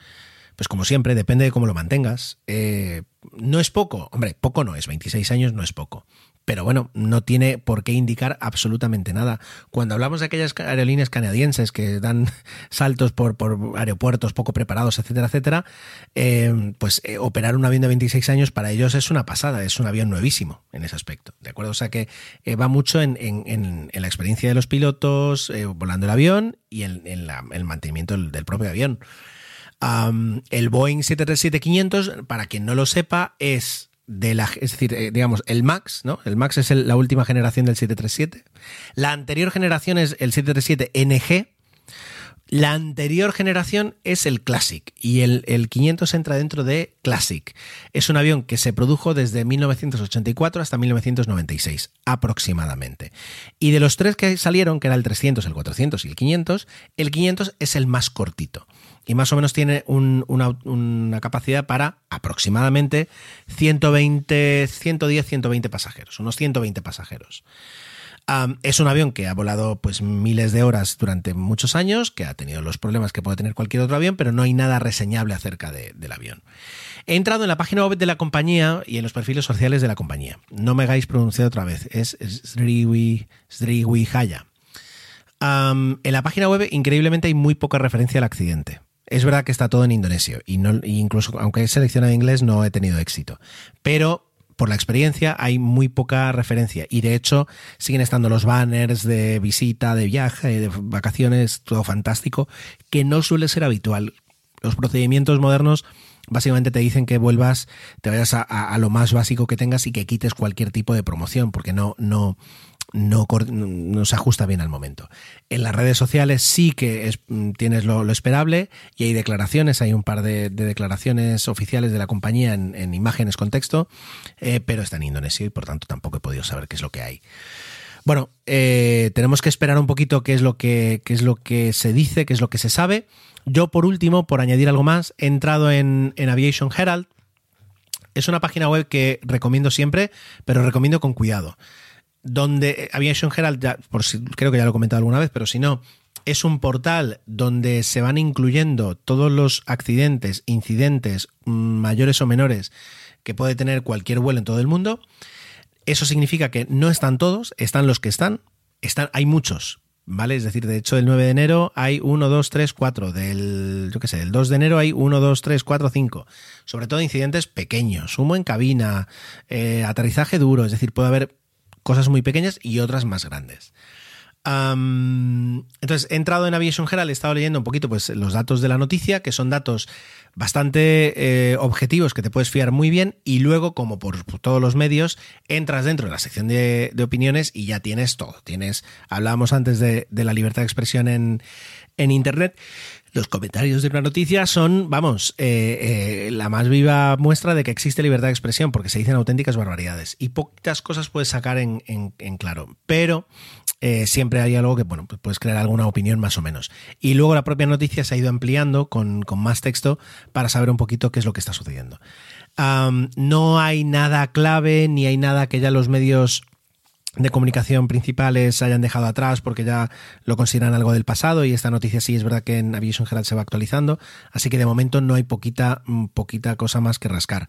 Pues como siempre, depende de cómo lo mantengas. Eh, no es poco. Hombre, poco no es. 26 años no es poco. Pero bueno, no tiene por qué indicar absolutamente nada. Cuando hablamos de aquellas aerolíneas canadienses que dan saltos por, aeropuertos poco preparados, etcétera, etcétera, eh, pues eh, operar un avión de 26 años para ellos es una pasada, es un avión nuevísimo en ese aspecto. ¿De acuerdo? O sea que eh, va mucho en, la experiencia de los pilotos volando el avión y en, el mantenimiento del, propio avión. El Boeing 737-500, para quien no lo sepa, es de la, es decir, eh, digamos, el Max, ¿no? El Max es la última generación del 737. La anterior generación es el 737 NG. La anterior generación es el Classic y el, el 500 entra dentro de Classic. Es un avión que se produjo desde 1984 hasta 1996, aproximadamente. Y de los tres que salieron, que era el 300, el 400 y el 500, el 500 es el más cortito. Y más o menos tiene un- una, capacidad para aproximadamente 120, 110, 120 pasajeros, unos 120 pasajeros. Es un avión que ha volado pues miles de horas durante muchos años, que ha tenido los problemas que puede tener cualquier otro avión, pero no hay nada reseñable acerca de- del avión. He entrado en la página web de la compañía y en los perfiles sociales de la compañía. No me hagáis pronunciar otra vez, es Sriwi. Am, en la página web, increíblemente, hay muy poca referencia al accidente. Es verdad que está todo en indonesio y no, incluso aunque he seleccionado inglés no he tenido éxito. Pero por la experiencia hay muy poca referencia y de hecho siguen estando los banners de visita, de viaje, de vacaciones, todo fantástico, que no suele ser habitual. Los procedimientos modernos básicamente te dicen que vuelvas, te vayas a lo más básico que tengas y que quites cualquier tipo de promoción, porque no, no, no, no se ajusta bien al momento. En las redes sociales sí que mm, tienes lo, esperable y hay declaraciones, hay un par de, de declaraciones oficiales de la compañía en, en imágenes con texto, eh, pero está en indonesio y por tanto tampoco he podido saber qué es lo que hay. Bueno, eh, tenemos que esperar un poquito qué es lo que, qué es lo que se dice, qué es lo que se sabe. Yo, por último, por añadir algo más, he entrado en, en Aviation Herald. Es una página web que recomiendo siempre, pero recomiendo con cuidado. Donde eh, Aviation Herald, ya, por si, creo que ya lo he comentado alguna vez, pero si no, es un portal donde se van incluyendo todos los accidentes, incidentes mm, mayores o menores que puede tener cualquier vuelo en todo el mundo. Eso significa que no están todos, están los que están, están, hay muchos, ¿vale? Es decir, de hecho, el 9 de enero hay 1, 2, 3, 4. Del, yo qué sé, del 2 de enero hay 1, 2, 3, 4, 5. Sobre todo incidentes pequeños, humo en cabina, eh, aterrizaje duro, es decir, puede haber cosas muy pequeñas y otras más grandes. Entonces, he entrado en Aviation Herald, he estado leyendo un poquito pues, los datos de la noticia, que son datos bastante eh, objetivos que te puedes fiar muy bien, y luego, como por, todos los medios, entras dentro de la sección de, de opiniones y ya tienes todo. Tienes, hablábamos antes de, de la libertad de expresión en, en Internet. Los comentarios de una noticia son, vamos, eh, eh, la más viva muestra de que existe libertad de expresión, porque se dicen auténticas barbaridades. Y poquitas cosas puedes sacar en, claro. Pero eh, siempre hay algo que, bueno, pues puedes crear alguna opinión más o menos. Y luego la propia noticia se ha ido ampliando con, con más texto para saber un poquito qué es lo que está sucediendo. No hay nada clave, ni hay nada que ya los medios de comunicación principales hayan dejado atrás porque ya lo consideran algo del pasado y esta noticia sí es verdad que en Aviation Herald se va actualizando, así que de momento no hay poquita, mm, poquita cosa más que rascar.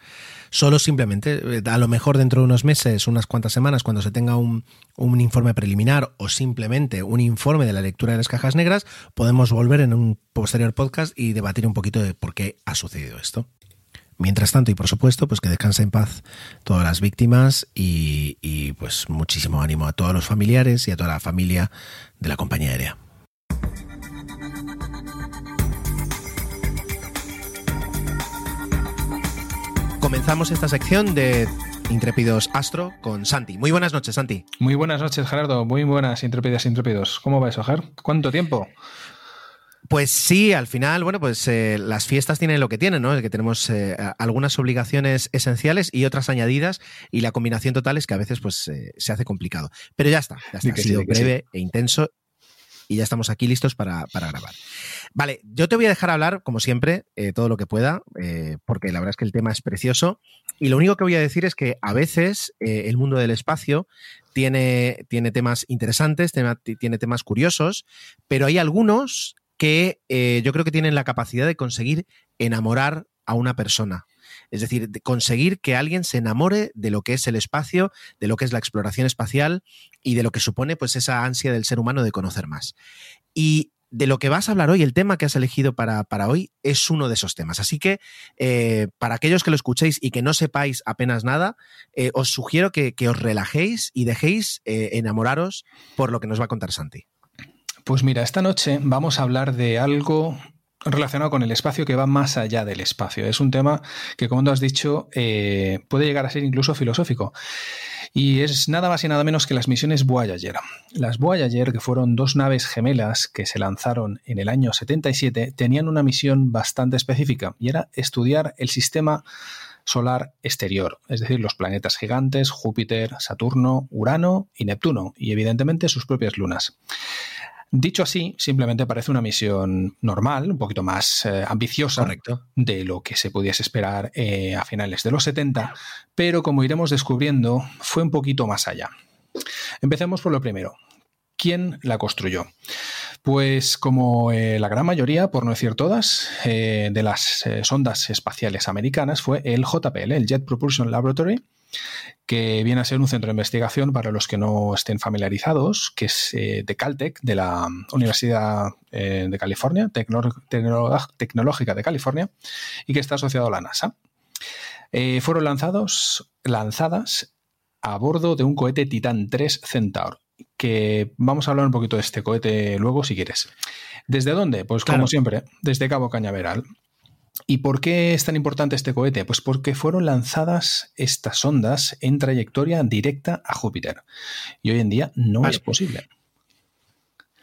Solo simplemente, eh, a lo mejor dentro de unos meses, unas cuantas semanas, cuando se tenga un, un informe preliminar o simplemente un informe de la lectura de las cajas negras, podemos volver en un posterior podcast y debatir un poquito de por qué ha sucedido esto. Mientras tanto, y por supuesto, pues que descansen en paz todas las víctimas y, pues muchísimo ánimo a todos los familiares y a toda la familia de la compañía aérea. Comenzamos esta sección de Intrépidos Astro con Santi. Muy buenas noches, Santi. Muy buenas noches, Gerardo. Muy buenas, intrépidas, intrépidos. ¿Cómo vais, Ojer? ¿Cuánto tiempo? Pues sí, al final, bueno, pues eh, las fiestas tienen lo que tienen, ¿no? Es que tenemos eh, algunas obligaciones esenciales y otras añadidas, y la combinación total es que a veces pues eh, se hace complicado. Pero ya está, ya está. Ha sí, sido sí. breve e intenso y ya estamos aquí listos para, para grabar. Vale, yo te voy a dejar hablar, como siempre, eh, todo lo que pueda, eh, porque la verdad es que el tema es precioso. Y lo único que voy a decir es que a veces eh, el mundo del espacio tiene, tiene temas interesantes, tema- tiene temas curiosos, pero hay algunos que eh, yo creo que tienen la capacidad de conseguir enamorar a una persona. Es decir, de conseguir que alguien se enamore de lo que es el espacio, de lo que es la exploración espacial y de lo que supone pues esa ansia del ser humano de conocer más. Y de lo que vas a hablar hoy, el tema que has elegido para, para hoy, es uno de esos temas. Así que eh, para aquellos que lo escuchéis y que no sepáis apenas nada, eh, os sugiero que, que os relajéis y dejéis enamoraros por lo que nos va a contar Santi. Pues mira, esta noche vamos a hablar de algo relacionado con el espacio que va más allá del espacio. Es un tema que, como tú has dicho, eh, puede llegar a ser incluso filosófico. Y es nada más y nada menos que las misiones Voyager. Las Voyager, que fueron dos naves gemelas que se lanzaron en el año 77, tenían una misión bastante específica y era estudiar el sistema solar exterior, es decir, los planetas gigantes, Júpiter, Saturno, Urano y Neptuno, y evidentemente sus propias lunas. Dicho así, simplemente parece una misión normal, un poquito más eh, ambiciosa Correcto. de lo que se pudiese esperar eh, a finales de los 70, pero como iremos descubriendo, fue un poquito más allá. Empecemos por lo primero. ¿Quién la construyó? Pues como eh, la gran mayoría, por no decir todas, eh, de las eh, sondas espaciales americanas fue el JPL, el Jet Propulsion Laboratory, que viene a ser un centro de investigación para los que no estén familiarizados, que es eh, de Caltech, de la Universidad eh, de California, Tecno- Tecno- Tecnológica de California, y que está asociado a la NASA. Eh, fueron lanzados, lanzadas a bordo de un cohete Titan 3 Centaur, que vamos a hablar un poquito de este cohete luego si quieres. ¿Desde dónde? Pues como Claro. siempre, desde Cabo Cañaveral. ¿Y por qué es tan importante este cohete? Pues porque fueron lanzadas estas ondas en trayectoria directa a Júpiter. Y hoy en día no Vale. es posible.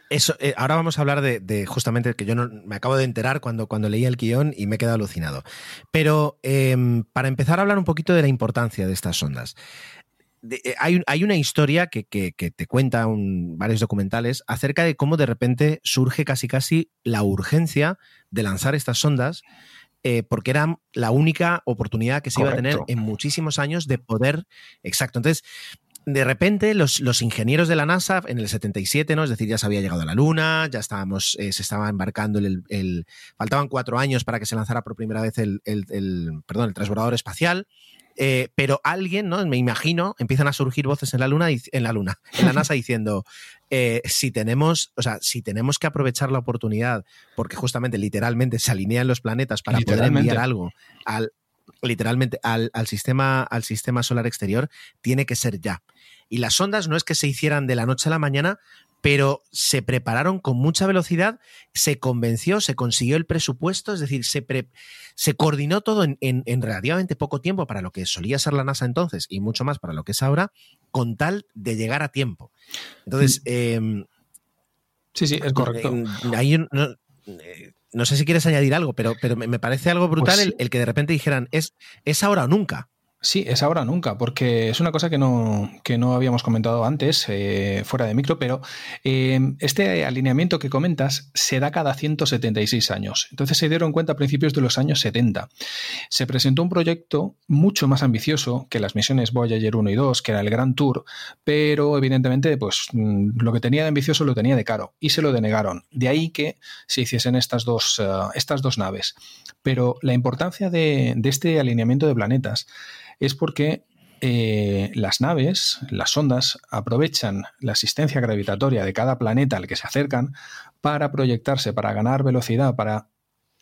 Eso, eh, ahora vamos a hablar de, de justamente que yo no, me acabo de enterar cuando, cuando leí el guion y me he quedado alucinado. Pero em, para empezar a hablar un poquito de la importancia de estas sondas. De- eh, hay, hay una historia que, que- que te cuenta un- varios documentales acerca de cómo de repente surge casi casi la urgencia de lanzar estas sondas eh, porque era la única oportunidad que se iba a tener en muchísimos años de poder. Exacto. Entonces, de repente los, los ingenieros de la NASA en el 77, ¿no? Es decir, ya se había llegado a la Luna, ya estábamos, eh, se estaba embarcando el, el- Faltaban cuatro años para que se lanzara por primera vez el, el- el- perdón, el transbordador espacial. Eh, pero alguien, ¿no? Me imagino, empiezan a surgir voces en la Luna, en la Luna, en la NASA diciendo, eh, si tenemos, o sea, si tenemos que aprovechar la oportunidad, porque justamente literalmente se alinean los planetas para poder enviar algo al, literalmente al, al sistema, al sistema solar exterior, tiene que ser ya. Y las sondas no es que se hicieran de la noche a la mañana, pero se prepararon con mucha velocidad, se convenció, se consiguió el presupuesto, es decir, se, pre- se coordinó todo en, en- en relativamente poco tiempo para lo que solía ser la NASA entonces y mucho más para lo que es ahora, con tal de llegar a tiempo. Entonces, em, Sí, sí, es correcto. ahí no, eh, no sé si quieres añadir algo, pero, pero me me parece algo brutal Pues- el, el que de repente dijeran, es, es ahora o nunca. Sí, es ahora nunca, porque es una cosa que no, que no habíamos comentado antes, eh, fuera de micro, pero eh, este alineamiento que comentas se da cada 176 años. Entonces se dieron cuenta a principios de los años 70. Se presentó un proyecto mucho más ambicioso que las misiones Voyager 1 y 2, que era el Grand Tour, pero evidentemente pues, mm, lo que tenía de ambicioso lo tenía de caro y se lo denegaron. De ahí que se hiciesen estas dos, eh, estas dos naves. Pero la importancia de, de este alineamiento de planetas es porque eh, las naves, las sondas, aprovechan la asistencia gravitatoria de cada planeta al que se acercan para proyectarse, para ganar velocidad, para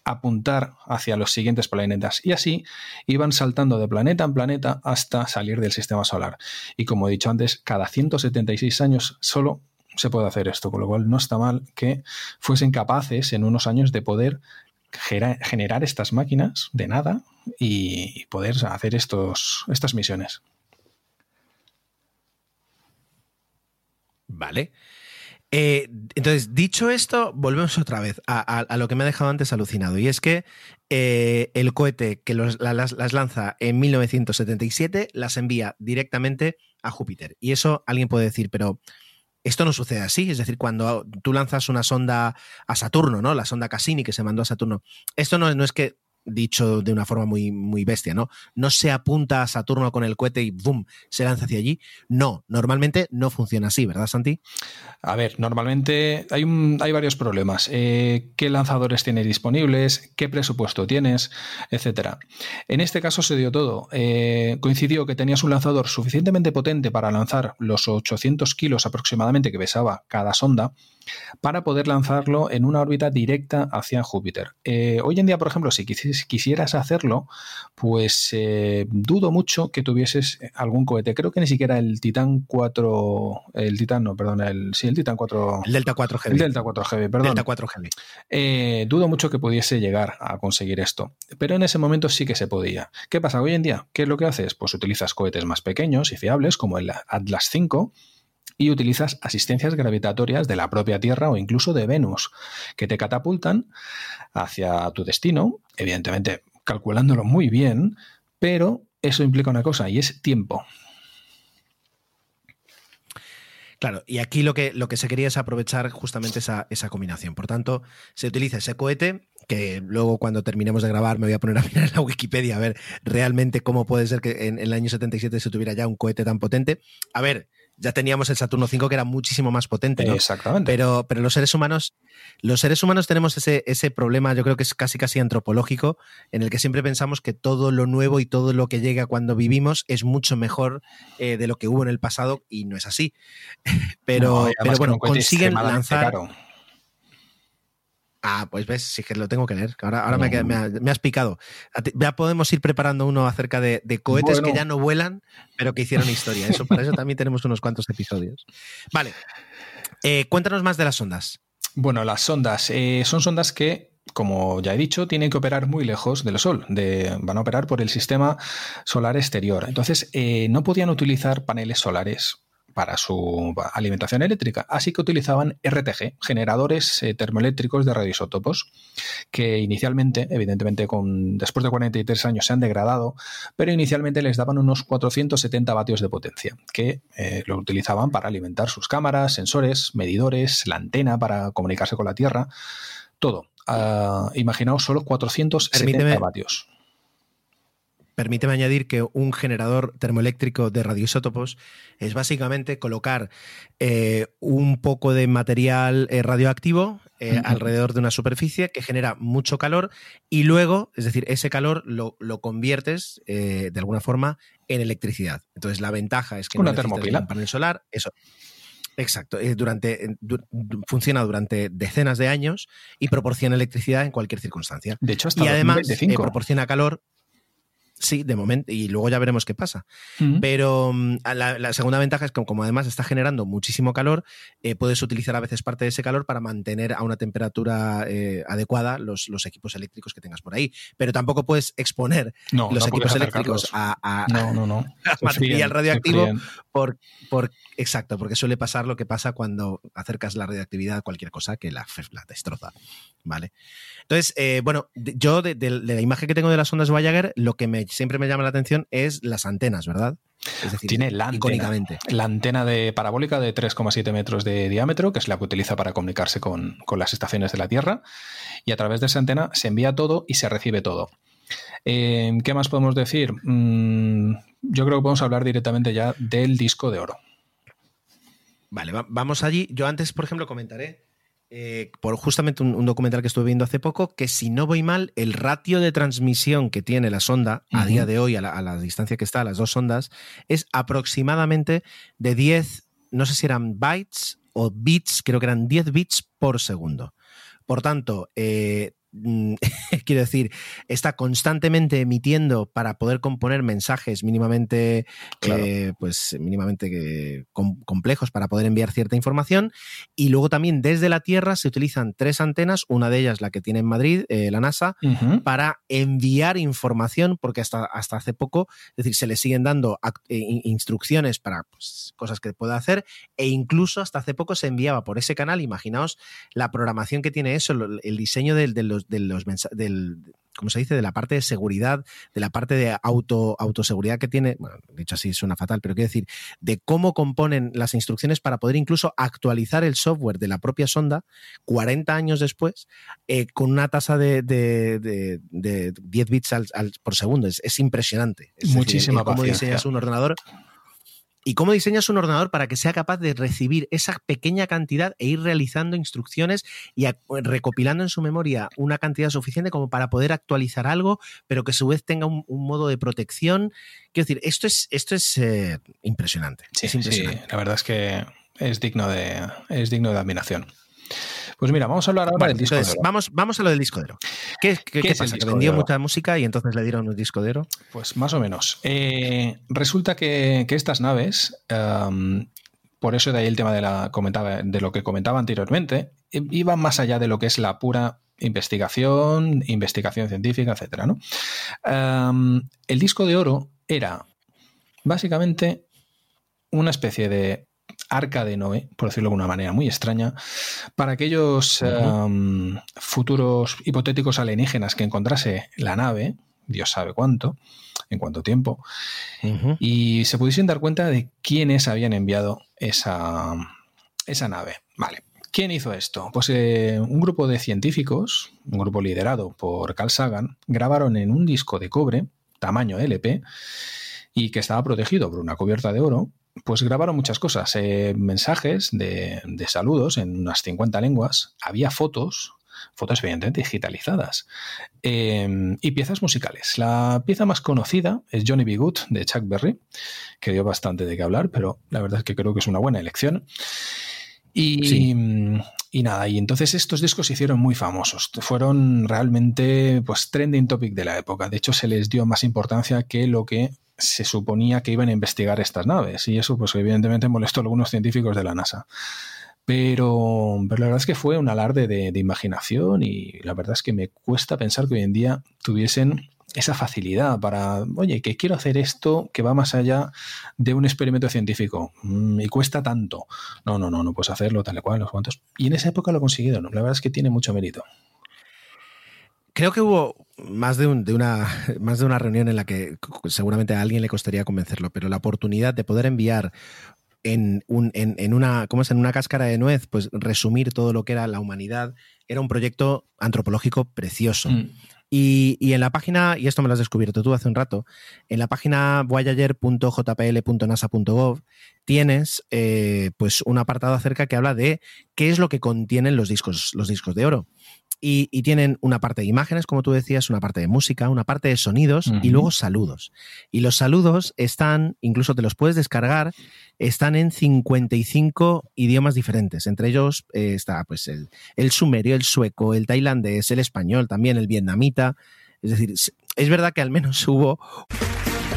apuntar hacia los siguientes planetas. Y así iban saltando de planeta en planeta hasta salir del sistema solar. Y como he dicho antes, cada 176 años solo se puede hacer esto, con lo cual no está mal que fuesen capaces en unos años de poder generar estas máquinas de nada y poder hacer estos, estas misiones. Vale. Eh, entonces, dicho esto, volvemos otra vez a, lo que me ha dejado antes alucinado. Y es que eh, el cohete que las lanza en 1977 las envía directamente a Júpiter. Y eso alguien puede decir, pero esto no sucede así. Es decir, cuando tú lanzas una sonda a Saturno, ¿no? La sonda Cassini que se mandó a Saturno. Esto no, no es que dicho de una forma muy, muy bestia, ¿no? No se apunta a Saturno con el cohete y ¡boom! se lanza hacia allí. No, normalmente no funciona así, ¿verdad, Santi? A ver, normalmente hay, hay varios problemas. Eh, ¿Qué lanzadores tienes disponibles? ¿Qué presupuesto tienes? Etcétera. En este caso se dio todo. Eh, coincidió que tenías un lanzador suficientemente potente para lanzar los 800 kilos aproximadamente que pesaba cada sonda para poder lanzarlo en una órbita directa hacia Júpiter. Eh, hoy en día, por ejemplo, si, quisi- quis- quisieras hacerlo, pues eh, dudo mucho que tuvieses algún cohete. Creo que ni siquiera el Titan 4, el Titan, no, perdón, el, sí, el Titan 4, El Delta 4 Heavy. el Delta 4 Heavy, perdón. Delta 4 Heavy. Eh, dudo mucho que pudiese llegar a conseguir esto, pero en ese momento sí que se podía. ¿Qué pasa hoy en día? ¿Qué es lo que haces? Pues utilizas cohetes más pequeños y fiables como el Atlas 5 y utilizas asistencias gravitatorias de la propia Tierra o incluso de Venus, que te catapultan hacia tu destino, evidentemente calculándolo muy bien, pero eso implica una cosa y es tiempo. Claro, y aquí lo que, lo que se quería es aprovechar justamente esa, esa combinación. Por tanto, se utiliza ese cohete, que luego cuando terminemos de grabar me voy a poner a mirar la Wikipedia a ver realmente cómo puede ser que en, en el año 77 se tuviera ya un cohete tan potente. A ver, ya teníamos el Saturno 5 que era muchísimo más potente, ¿no? Exactamente. Pero, pero los seres humanos, los seres humanos tenemos ese, ese problema, yo creo que es casi casi antropológico, en el que siempre pensamos que todo lo nuevo y todo lo que llega cuando vivimos es mucho mejor eh, de lo que hubo en el pasado, y no es así. Pero, No, pero bueno, consiguen lanzar. caro. Ah, pues ves, sí que lo tengo que leer. Ahora, ahora me, No. queda- me ha- me has picado. Ya podemos ir preparando uno acerca de, de cohetes Bueno. que ya no vuelan, pero que hicieron historia. Eso, para eso también tenemos unos cuantos episodios. Vale. Eh, cuéntanos más de las ondas. Bueno, las sondas eh, son sondas que, como ya he dicho, tienen que operar muy lejos del Sol. De- van a operar por el sistema solar exterior. Entonces, eh, no podían utilizar paneles solares para su alimentación eléctrica, así que utilizaban RTG, generadores eh, termoeléctricos de radioisótopos, que inicialmente, evidentemente, con, después de 43 años se han degradado, pero inicialmente les daban unos 470 vatios de potencia, que eh, lo utilizaban para alimentar sus cámaras, sensores, medidores, la antena para comunicarse con la Tierra, todo. Ah, imaginaos solo 470 Permíteme- vatios. Permíteme añadir que un generador termoeléctrico de radioisótopos es básicamente colocar eh, un poco de material eh, radioactivo eh, alrededor de una superficie que genera mucho calor y luego, es decir, ese calor lo, lo conviertes de alguna forma en electricidad. Entonces la ventaja es que Una no termopila. un panel solar, eso. Exacto, durante, du- du- funciona durante decenas de años y proporciona electricidad en cualquier circunstancia. De hecho, hasta Y además 2025. proporciona calor. Sí, de momento, y luego ya veremos qué pasa. Pero mm, la, la segunda ventaja es que como además está generando muchísimo calor, eh, puedes utilizar a veces parte de ese calor para mantener a una temperatura eh, adecuada los, los equipos eléctricos que tengas por ahí. Pero tampoco puedes exponer no, los no equipos eléctricos a, a- No, a material radioactivo por, por- exacto, porque suele pasar lo que pasa cuando acercas la radioactividad a cualquier cosa que la, la destroza. ¿Vale? Entonces, eh, bueno, yo de, de- de la imagen que tengo de las ondas Voyager, lo que me, siempre me llama la atención es las antenas, ¿verdad? Es decir, Tiene la antena. icónicamente. La antena de parabólica de 3,7 metros de diámetro, que es la que utiliza para comunicarse con, con las estaciones de la Tierra. Y a través de esa antena se envía todo y se recibe todo. Eh, ¿Qué más podemos decir? Mm, yo creo que podemos hablar directamente ya del disco de oro. Vale, va- vamos allí. Yo antes, por ejemplo, comentaré eh, por justamente un, un documental que estuve viendo hace poco, que si no voy mal, el ratio de transmisión que tiene la sonda a día de hoy, a la, a la distancia que está, las dos sondas, es aproximadamente de 10, no sé si eran bytes o bits, creo que eran 10 bits por segundo. Por tanto, eh, quiero decir, está constantemente emitiendo para poder componer mensajes mínimamente, Claro. eh, pues mínimamente eh, com- complejos para poder enviar cierta información. Y luego también desde la Tierra se utilizan tres antenas, una de ellas la que tiene en Madrid, eh, la NASA, para enviar información, porque hasta, hasta hace poco, es decir, se le siguen dando eh, in- instrucciones para pues, cosas que pueda hacer, e incluso hasta hace poco se enviaba por ese canal, imaginaos la programación que tiene eso, el diseño de, los, de los del ¿cómo se dice? De la parte de seguridad, de la parte de auto, autoseguridad que tiene, bueno, dicho así suena fatal, pero quiero decir, de cómo componen las instrucciones para poder incluso actualizar el software de la propia sonda 40 años después eh, con una tasa de, de- de- de 10 bits al- al- por segundo. Es, es impresionante. Es decir, Muchísima el cómo diseñas un ordenador y cómo diseñas un ordenador para que sea capaz de recibir esa pequeña cantidad e ir realizando instrucciones y a- recopilando en su memoria una cantidad suficiente como para poder actualizar algo, pero que a su vez tenga un, un modo de protección. Quiero decir, esto es, esto es eh, impresionante. Sí, es sí, impresionante. la verdad es que es digno de, es digno de admiración. Pues mira, vamos a hablar ahora del disco de oro. vamos, vamos a lo del disco de oro. ¿Qué, qué- ¿Qué qué es el pasa? ¿Que disco vendió mucha música y entonces le dieron un disco de oro? Pues más o menos. Eh, resulta que, que estas naves, por eso de ahí el tema de, la, comentaba, de lo que comentaba anteriormente, eh, iban más allá de lo que es la pura investigación, investigación científica, etcétera, ¿no? El disco de oro era básicamente una especie de arca de Noé, por decirlo de alguna manera muy extraña, para aquellos em, futuros hipotéticos alienígenas que encontrase la nave, Dios sabe cuánto, en cuánto tiempo, y se pudiesen dar cuenta de quiénes habían enviado esa, esa nave. Vale. ¿Quién hizo esto? Pues eh, un grupo de científicos, un grupo liderado por Carl Sagan, grabaron en un disco de cobre, tamaño LP, y que estaba protegido por una cubierta de oro, pues grabaron muchas cosas, eh, mensajes de, de saludos en unas 50 lenguas, había fotos, fotos evidentemente digitalizadas, eh, y piezas musicales. La pieza más conocida es Johnny B. Good de Chuck Berry, que dio bastante de qué hablar, pero la verdad es que creo que es una buena elección. Y, Sí. y nada, y entonces estos discos se hicieron muy famosos. Fueron realmente pues trending topic de la época. De hecho, se les dio más importancia que lo que se suponía que iban a investigar estas naves. Y eso, pues evidentemente molestó a algunos científicos de la NASA. Pero, pero la verdad es que fue un alarde de, imaginación y la verdad es que me cuesta pensar que hoy en día tuviesen esa facilidad para, oye, que quiero hacer esto que va más allá de un experimento científico mm, y cuesta tanto. No, no, no, no puedes hacerlo tal y cual, los cuantos. Y en esa época lo consiguieron. La verdad es que tiene mucho mérito. Creo que hubo más de, un- de una, más de una reunión en la que seguramente a alguien le costaría convencerlo, pero la oportunidad de poder enviar en, un, en, en una, ¿cómo es? en una cáscara de nuez, pues resumir todo lo que era la humanidad, era un proyecto antropológico precioso. Mm. Y, y en la página, y esto me lo has descubierto tú hace un rato, en la página voyager.jpl.nasa.gov tienes eh, pues un apartado acerca que habla de qué es lo que contienen los discos, los discos de oro. Y, y tienen una parte de imágenes, como tú decías, una parte de música, una parte de sonidos y luego saludos. Y los saludos están, incluso te los puedes descargar, están en 55 idiomas diferentes. Entre ellos eh, está pues el, el sumerio, el sueco, el tailandés, el español, también el vietnamita. Es decir, es verdad que al menos hubo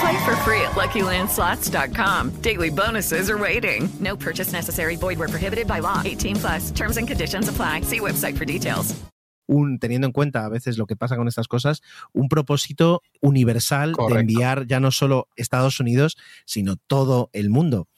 Play for free at LuckyLandSlots.com. Daily bonuses are waiting. No purchase necessary. Void where prohibited by law. 18 plus. Terms and conditions apply. See website for details. un, teniendo en cuenta a veces lo que pasa con estas cosas, un propósito universal Correcto. de enviar ya no solo Estados Unidos, sino todo el mundo.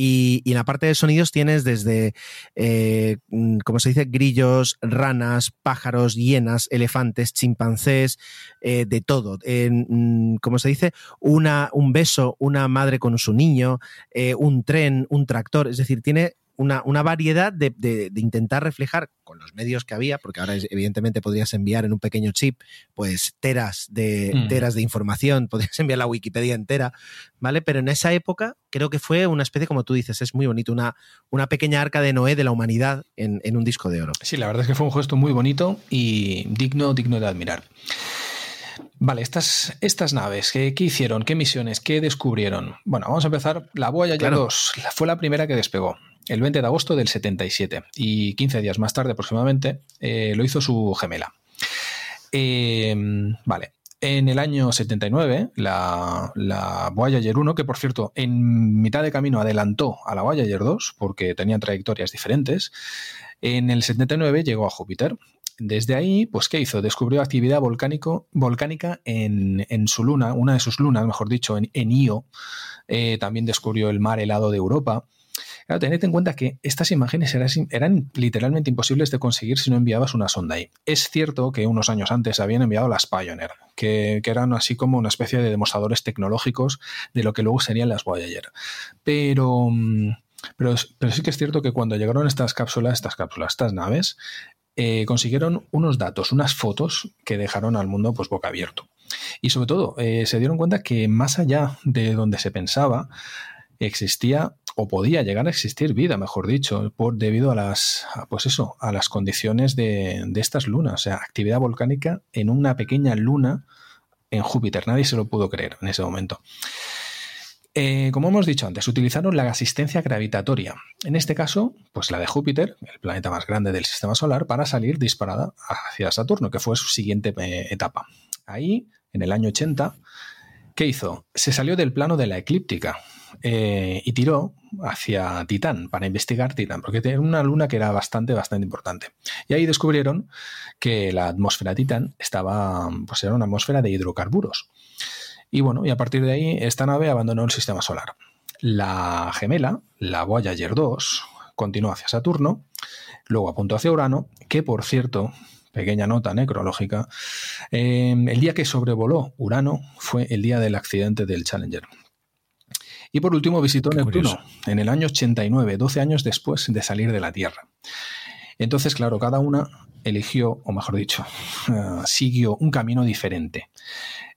Y, en la parte de sonidos tienes desde, eh, mm, como se dice, grillos, ranas, pájaros, hienas, elefantes, chimpancés, eh, de todo. Mm, como se dice, una, un beso, una madre con su niño, eh, un tren, un tractor. Es decir, tiene una, una variedad de, de- de intentar reflejar con los medios que había, porque ahora evidentemente podrías enviar en un pequeño chip pues teras de, Mm. teras de información, podrías enviar la Wikipedia entera, ¿vale? Pero en esa época creo que fue una especie, como tú dices, es muy bonito, una, una pequeña arca de Noé de la humanidad en, en un disco de oro. Sí, la verdad es que fue un gesto muy bonito y digno, digno de admirar. Vale, estas, estas naves, ¿qué, qué hicieron? ¿Qué misiones? ¿Qué descubrieron? Bueno, vamos a empezar. La Voyager Claro. 2 la- fue la primera que despegó el 20 de agosto del 77 y 15 días más tarde aproximadamente eh, lo hizo su gemela. Eh, vale. En el año 79, la, la Voyager 1, que por cierto, en mitad de camino adelantó a la Voyager 2, porque tenían trayectorias diferentes, en el 79 llegó a Júpiter. Desde ahí, pues, ¿qué hizo? Descubrió actividad volcánico, volcánica en, en, su luna, una de sus lunas, mejor dicho, en, en Io. Eh, también descubrió el mar helado de Europa. Tened en cuenta que estas imágenes eran, eran, literalmente imposibles de conseguir si no enviabas una sonda ahí. Es cierto que unos años antes habían enviado las Pioneer, que, que, eran así como una especie de demostradores tecnológicos de lo que luego serían las Voyager. Pero, pero, pero sí que es cierto que cuando llegaron estas cápsulas, estas cápsulas, estas naves, eh, consiguieron unos datos, unas fotos que dejaron al mundo pues boca abierto. Y sobre todo, eh, se dieron cuenta que más allá de donde se pensaba, existía o podía llegar a existir vida, mejor dicho, por, debido a las, pues eso, a las condiciones de, de estas lunas, o sea, actividad volcánica en una pequeña luna en Júpiter. Nadie se lo pudo creer en ese momento. Eh, como hemos dicho antes, utilizaron la asistencia gravitatoria. En este caso, pues la de Júpiter, el planeta más grande del sistema solar, para salir disparada hacia Saturno, que fue su siguiente eh, etapa. Ahí, en el año 80, ¿qué hizo? Se salió del plano de la eclíptica eh, y tiró hacia Titán para investigar Titán, porque tenía una luna que era bastante, bastante importante. Y ahí descubrieron que la atmósfera de Titán estaba, pues era una atmósfera de hidrocarburos. Y bueno, y a partir de ahí esta nave abandonó el sistema solar. La gemela, la Voyager 2, continuó hacia Saturno, luego apuntó hacia Urano, que por cierto, pequeña nota necrológica, eh, el día que sobrevoló Urano fue el día del accidente del Challenger. Y por último visitó Neptuno en el año 89, 12 años después de salir de la Tierra. Entonces, claro, cada una eligió, o mejor dicho, uh, siguió un camino diferente.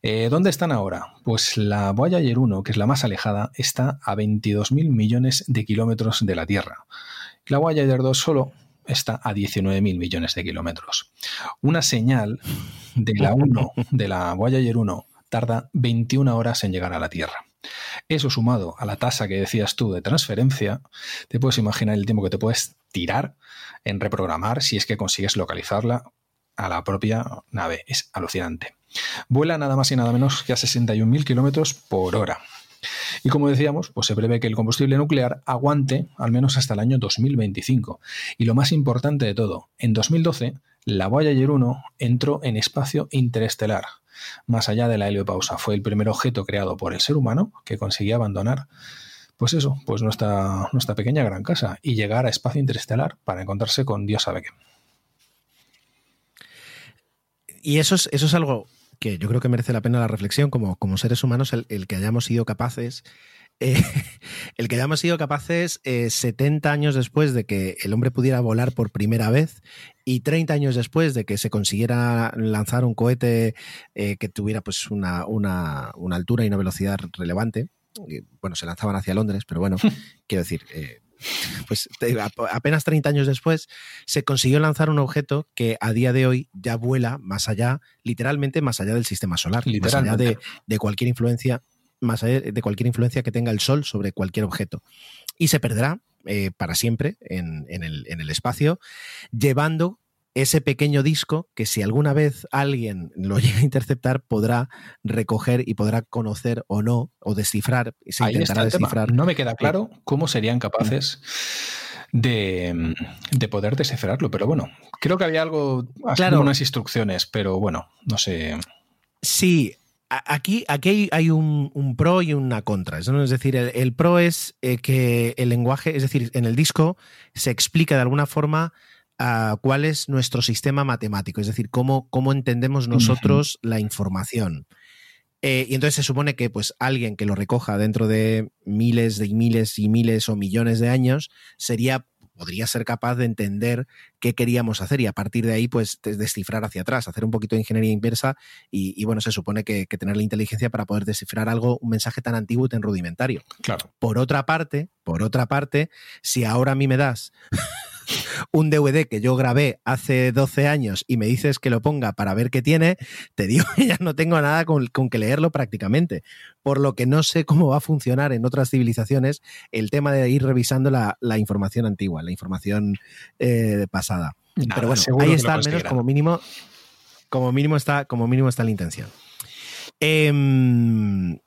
Eh, ¿Dónde están ahora? Pues la Voyager 1, que es la más alejada, está a 22.000 millones de kilómetros de la Tierra. La Voyager 2 solo está a 19.000 millones de kilómetros. Una señal de la 1, de la Voyager 1, tarda 21 horas en llegar a la Tierra. Eso sumado a la tasa que decías tú de transferencia, te puedes imaginar el tiempo que te puedes tirar en reprogramar si es que consigues localizarla a la propia nave. Es alucinante. Vuela nada más y nada menos que a 61.000 kilómetros por hora. Y como decíamos, pues se prevé que el combustible nuclear aguante al menos hasta el año 2025. Y lo más importante de todo, en 2012, la Voyager 1 entró en espacio interestelar. Más allá de la heliopausa, fue el primer objeto creado por el ser humano que conseguía abandonar, pues eso, pues nuestra, nuestra pequeña gran casa y llegar a espacio interestelar para encontrarse con Dios sabe qué. Y eso es, eso es algo que yo creo que merece la pena la reflexión como, como seres humanos, el, que hayamos sido capaces, eh, el que hayamos sido capaces eh, 70 años después de que el hombre pudiera volar por primera vez y 30 años después de que se consiguiera lanzar un cohete eh, que tuviera pues una, una, una, altura y una velocidad relevante. Bueno, se lanzaban hacia Londres, pero bueno, quiero decir, eh, pues apenas 30 años después, se consiguió lanzar un objeto que a día de hoy ya vuela más allá, literalmente más allá del sistema solar, más allá de, de, cualquier influencia, más allá de cualquier influencia que tenga el Sol sobre cualquier objeto. Y se perderá eh, para siempre en, en, el, en el espacio, llevando ese pequeño disco que si alguna vez alguien lo llega a interceptar podrá recoger y podrá conocer o no o descifrar y se Ahí intentará descifrar. Tema. No me queda claro cómo serían capaces de, de, poder descifrarlo, pero bueno, creo que había algo, claro. unas instrucciones, pero bueno, no sé. Sí, aquí, aquí hay un, un, pro y una contra. ¿no? Es decir, el, el pro es eh, que el lenguaje, es decir, en el disco se explica de alguna forma Cuál es nuestro sistema matemático, es decir, cómo, cómo entendemos nosotros uh -huh. la información. Eh, y entonces se supone que pues alguien que lo recoja dentro de miles de miles y miles o millones de años sería podría ser capaz de entender qué queríamos hacer y a partir de ahí pues descifrar hacia atrás, hacer un poquito de ingeniería inversa y, y bueno, se supone que, que, tener la inteligencia para poder descifrar algo, un mensaje tan antiguo y tan rudimentario. Claro. Por otra parte, por otra parte, si ahora a mí me das un DVD que yo grabé hace 12 años y me dices que lo ponga para ver qué tiene, te digo que ya no tengo nada con, con, que leerlo prácticamente. Por lo que no sé cómo va a funcionar en otras civilizaciones el tema de ir revisando la, la información antigua, la información eh, pasada. Nada, Pero bueno, ahí está al menos como mínimo, como mínimo está, como mínimo está la intención. Eh,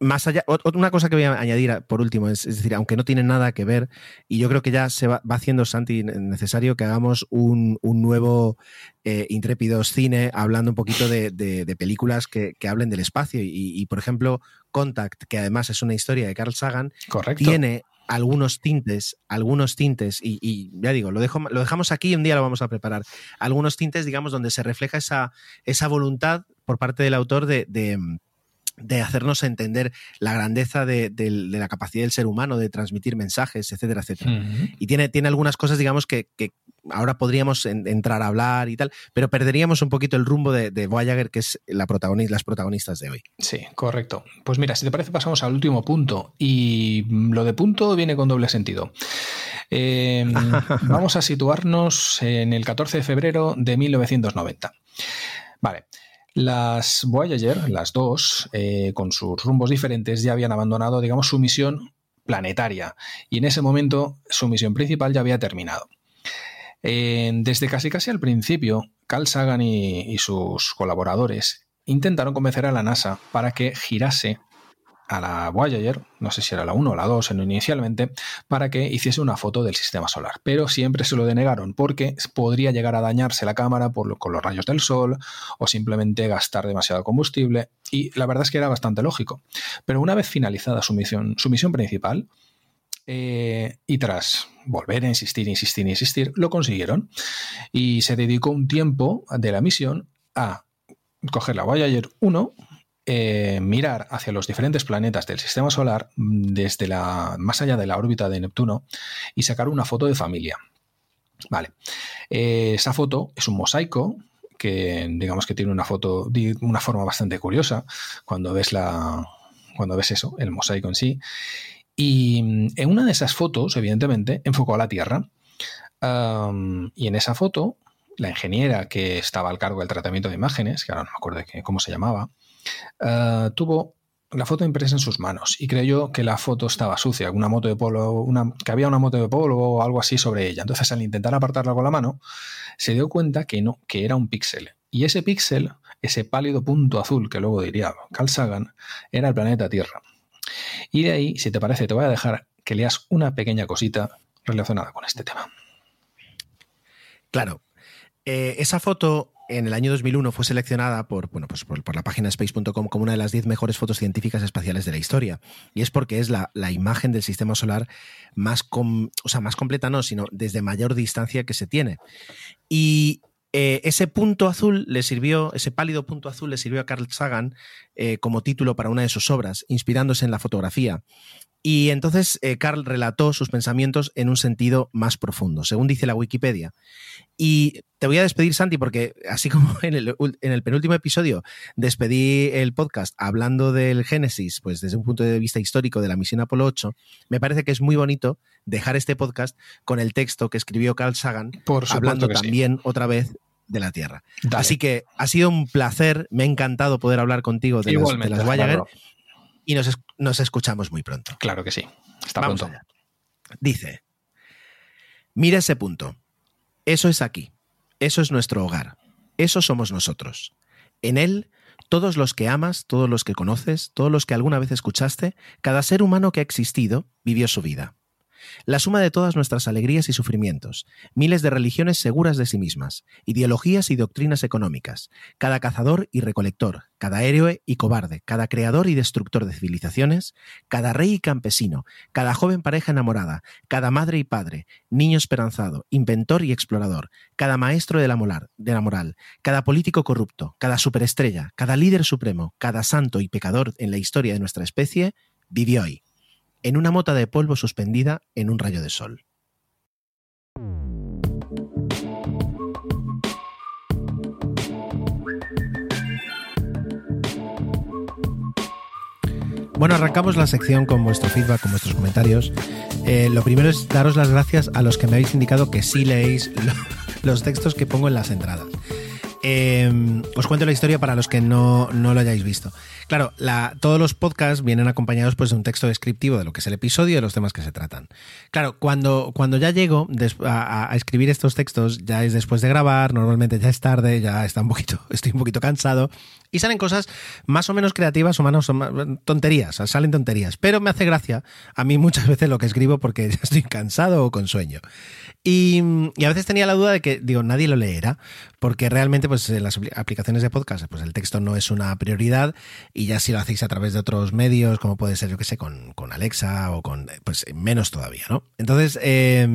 más allá, una cosa que voy a añadir por último, es, decir, aunque no tiene nada que ver, y yo creo que ya se va, haciendo, Santi, necesario que hagamos un, nuevo eh, Intrépidos Cine hablando un poquito de, películas que, hablen del espacio. Y, por ejemplo, Contact, que además es una historia de Carl Sagan, tiene algunos tintes, algunos tintes, y, ya digo, lo, dejo, lo dejamos aquí y un día lo vamos a preparar. Algunos tintes, digamos, donde se refleja esa, esa voluntad por parte del autor de de hacernos entender la grandeza de, la capacidad del ser humano de transmitir mensajes, etcétera, etcétera. Y tiene, tiene algunas cosas, digamos, que, ahora podríamos entrar a hablar y tal, pero perderíamos un poquito el rumbo de, Voyager, que es la protagonista, las protagonistas de hoy. Sí, correcto. Pues mira, si te parece, pasamos al último punto. Y lo de punto viene con doble sentido. Em, vamos a situarnos en el 14 de febrero de 1990. Vale. Las Voyager, las dos, eh, con sus rumbos diferentes, ya habían abandonado, digamos, su misión planetaria y en ese momento su misión principal ya había terminado. desde casi casi al principio, Carl Sagan y sus colaboradores intentaron convencer a la NASA para que girase a la Voyager, no sé si era la 1 o la 2 inicialmente, para que hiciese una foto del sistema solar. Pero siempre se lo denegaron porque podría llegar a dañarse la cámara por con los rayos del sol o simplemente gastar demasiado combustible. Y la verdad es que era bastante lógico. Pero una vez finalizada su misión, su misión principal, eh, y tras volver a insistir, insistir, insistir, lo consiguieron. Y se dedicó un tiempo de la misión a coger la Voyager 1, eh, mirar hacia los diferentes planetas del sistema solar mm, desde la más allá de la órbita de Neptuno y sacar una foto de familia. Vale. Eh, esa foto es un mosaico que digamos que tiene una foto de una forma bastante curiosa cuando ves la cuando ves eso, el mosaico en sí. Y mm, en una de esas fotos, evidentemente, enfocó a la Tierra. y en esa foto, la ingeniera que estaba al cargo del tratamiento de imágenes, que ahora no me acuerdo cómo se llamaba, eh, tuvo la foto impresa en sus manos y creyó que la foto estaba sucia, una moto de polvo, una, que había una moto de polvo o algo así sobre ella. Entonces, al intentar apartarla con la mano, se dio cuenta que no, que era un píxel. Y ese píxel, ese pálido punto azul que luego diría Carl Sagan, era el planeta Tierra. Y de ahí, si te parece, te voy a dejar que leas una pequeña cosita relacionada con este tema. Claro. Eh, esa foto en el año 2001 fue seleccionada por, bueno, pues por, la página space.com como una de las 10 mejores fotos científicas espaciales de la historia. Y es porque es la, imagen del sistema solar más, o sea, más completa, no, sino desde mayor distancia que se tiene. Y eh, ese punto azul le sirvió, ese pálido punto azul le sirvió a Carl Sagan eh, como título para una de sus obras, inspirándose en la fotografía. Y entonces eh, Carl relató sus pensamientos en un sentido más profundo, según dice la Wikipedia. Y te voy a despedir, Santi, porque así como en el, en el, penúltimo episodio despedí el podcast hablando del Génesis, pues desde un punto de vista histórico de la misión Apolo 8, me parece que es muy bonito dejar este podcast con el texto que escribió Carl Sagan, hablando también otra vez de la Tierra. Así que ha sido un placer, me ha encantado poder hablar contigo de, las, de las Voyager y nos, escuchamos muy pronto. Claro que sí. Hasta pronto. Dice, mira ese punto. Eso es aquí. Eso es nuestro hogar. Eso somos nosotros. En él, todos los que amas, todos los que conoces, todos los que alguna vez escuchaste, cada ser humano que ha existido vivió su vida la suma de todas nuestras alegrías y sufrimientos, miles de religiones seguras de sí mismas, ideologías y doctrinas económicas, cada cazador y recolector, cada héroe y cobarde, cada creador y destructor de civilizaciones, cada rey y campesino, cada joven pareja enamorada, cada madre y padre, niño esperanzado, inventor y explorador, cada maestro de la, moral, de la moral, cada político corrupto, cada superestrella, cada líder supremo, cada santo y pecador en la historia de nuestra especie, vivió ahí en una mota de polvo suspendida en un rayo de sol. Bueno, arrancamos la sección con vuestro feedback, con vuestros comentarios. Eh, lo primero es daros las gracias a los que me habéis indicado que sí leéis los textos que pongo en las entradas. Eh, os cuento la historia para los que no, no lo hayáis visto. Claro, la, todos los podcasts vienen acompañados pues, de un texto descriptivo de lo que es el episodio y de los temas que se tratan. Claro, cuando, cuando ya llego a, a, escribir estos textos, ya es después de grabar, normalmente ya es tarde, ya está un poquito, estoy un poquito cansado, y salen cosas más o menos creativas o menos tonterías, salen tonterías. Pero me hace gracia a mí muchas veces lo que escribo porque ya estoy cansado o con sueño. Y, a veces tenía la duda de que, digo, nadie lo leerá, porque realmente pues en las aplicaciones de podcast pues el texto no es una prioridad y ya si lo hacéis a través de otros medios, como puede ser, yo que sé, con, con Alexa o con, pues menos todavía, ¿no? Entonces eh,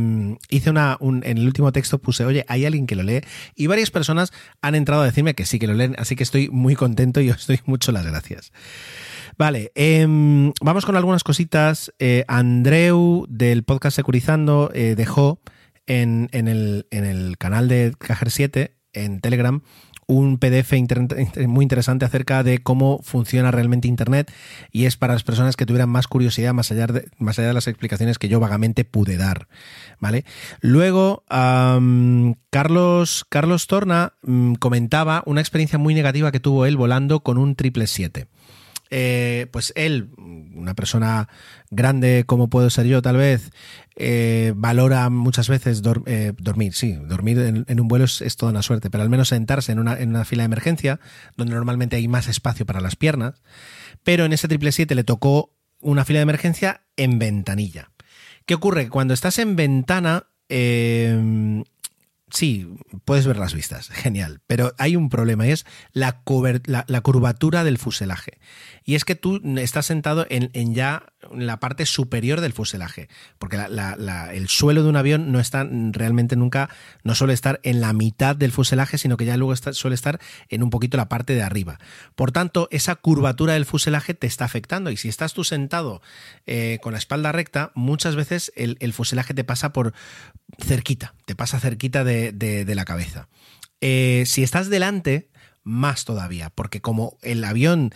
hice una, un, en el último texto puse, oye, hay alguien que lo lee y varias personas han entrado a decirme que sí que lo leen, así que estoy muy contento y os doy mucho las gracias. Vale, eh, vamos con algunas cositas. Eh, Andreu del podcast Securizando eh, dejó en, en, el, en el canal de Cajer 7 en Telegram un PDF muy interesante acerca de cómo funciona realmente Internet y es para las personas que tuvieran más curiosidad más allá de, más allá de las explicaciones que yo vagamente pude dar. ¿vale? Luego, Carlos, Carlos Torna um, comentaba una experiencia muy negativa que tuvo él volando con un triple 7. Eh, pues él, una persona grande como puedo ser yo tal vez, eh, valora muchas veces eh, dormir, sí, dormir en, un vuelo es, toda una suerte, pero al menos sentarse en una, en una, fila de emergencia, donde normalmente hay más espacio para las piernas, pero en ese triple 7 le tocó una fila de emergencia en ventanilla. ¿Qué ocurre? Cuando estás en ventana, sí, puedes ver las vistas, genial, pero hay un problema y es la, curvatura del fuselaje. Y es que tú estás sentado en, en ya la parte superior del fuselaje, porque el suelo de un avión no está realmente nunca, no suele estar en la mitad del fuselaje, sino que ya luego suele estar en un poquito la parte de arriba. Por tanto, esa curvatura del fuselaje te está afectando y si estás tú sentado eh, con la espalda recta, muchas veces el, fuselaje te pasa por cerquita, te pasa cerquita de, la cabeza. Eh, si estás delante, más todavía, porque como el avión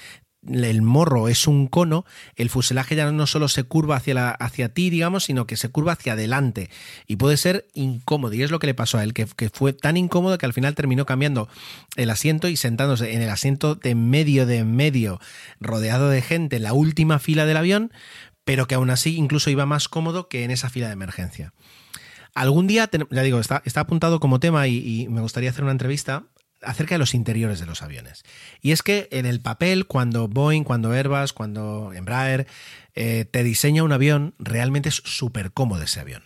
el morro es un cono, el fuselaje ya no solo se curva hacia, hacia ti, digamos, sino que se curva hacia adelante. Y puede ser incómodo. Y es lo que le pasó a él, que, que, fue tan incómodo que al final terminó cambiando el asiento y sentándose en el asiento de medio de medio, rodeado de gente, en la última fila del avión, pero que aún así incluso iba más cómodo que en esa fila de emergencia. Algún día, ya digo, está, está apuntado como tema y me gustaría hacer una entrevista acerca de los interiores de los aviones. Y es que en el papel, cuando Boeing, cuando Airbus, cuando Embraer eh, te diseña un avión, realmente es súper cómodo ese avión.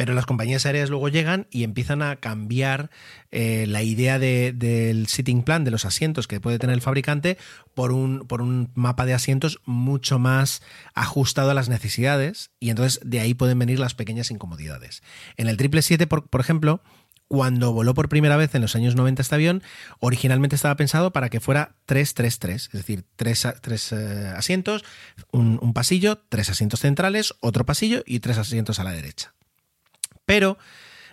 Pero las compañías aéreas luego llegan y empiezan a cambiar eh, la idea del sitting plan, de los asientos que puede tener el fabricante, por un, por un mapa de asientos mucho más ajustado a las necesidades. Y entonces de ahí pueden venir las pequeñas incomodidades. En el 777, por, por ejemplo, cuando voló por primera vez en los años 90 este avión, originalmente estaba pensado para que fuera 3-3-3, es decir, tres, tres eh, asientos, un, pasillo, tres asientos centrales, otro pasillo y tres asientos a la derecha. Pero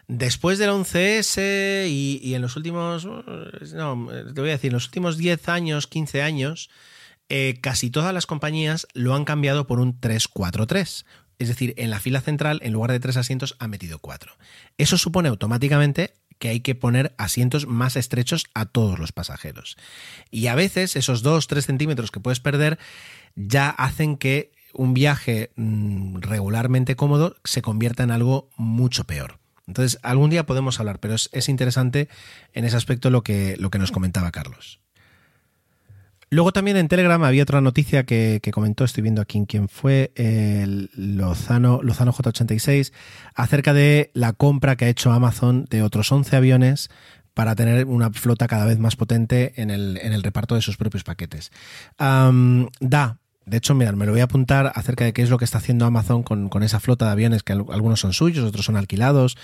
después del 11S y, en los últimos, no, te voy a decir, en los últimos 10 años, 15 años, eh, casi todas las compañías lo han cambiado por un 3-4-3, es decir, en la fila central, en lugar de tres asientos, ha metido cuatro. Eso supone automáticamente que hay que poner asientos más estrechos a todos los pasajeros. Y a veces esos dos, tres centímetros que puedes perder ya hacen que un viaje mm, regularmente cómodo se convierta en algo mucho peor. Entonces, algún día podemos hablar, pero es, es interesante en ese aspecto lo que nos comentaba Carlos. Luego también en Telegram había otra noticia que, comentó, estoy viendo aquí quién fue, el Lozano, Lozano J86, acerca de la compra que ha hecho Amazon de otros 11 aviones para tener una flota cada vez más potente en el, en el reparto de sus propios paquetes. da de hecho, mirad, me lo voy a apuntar acerca de qué es lo que está haciendo Amazon con, esa flota de aviones, que algunos son suyos, otros son alquilados,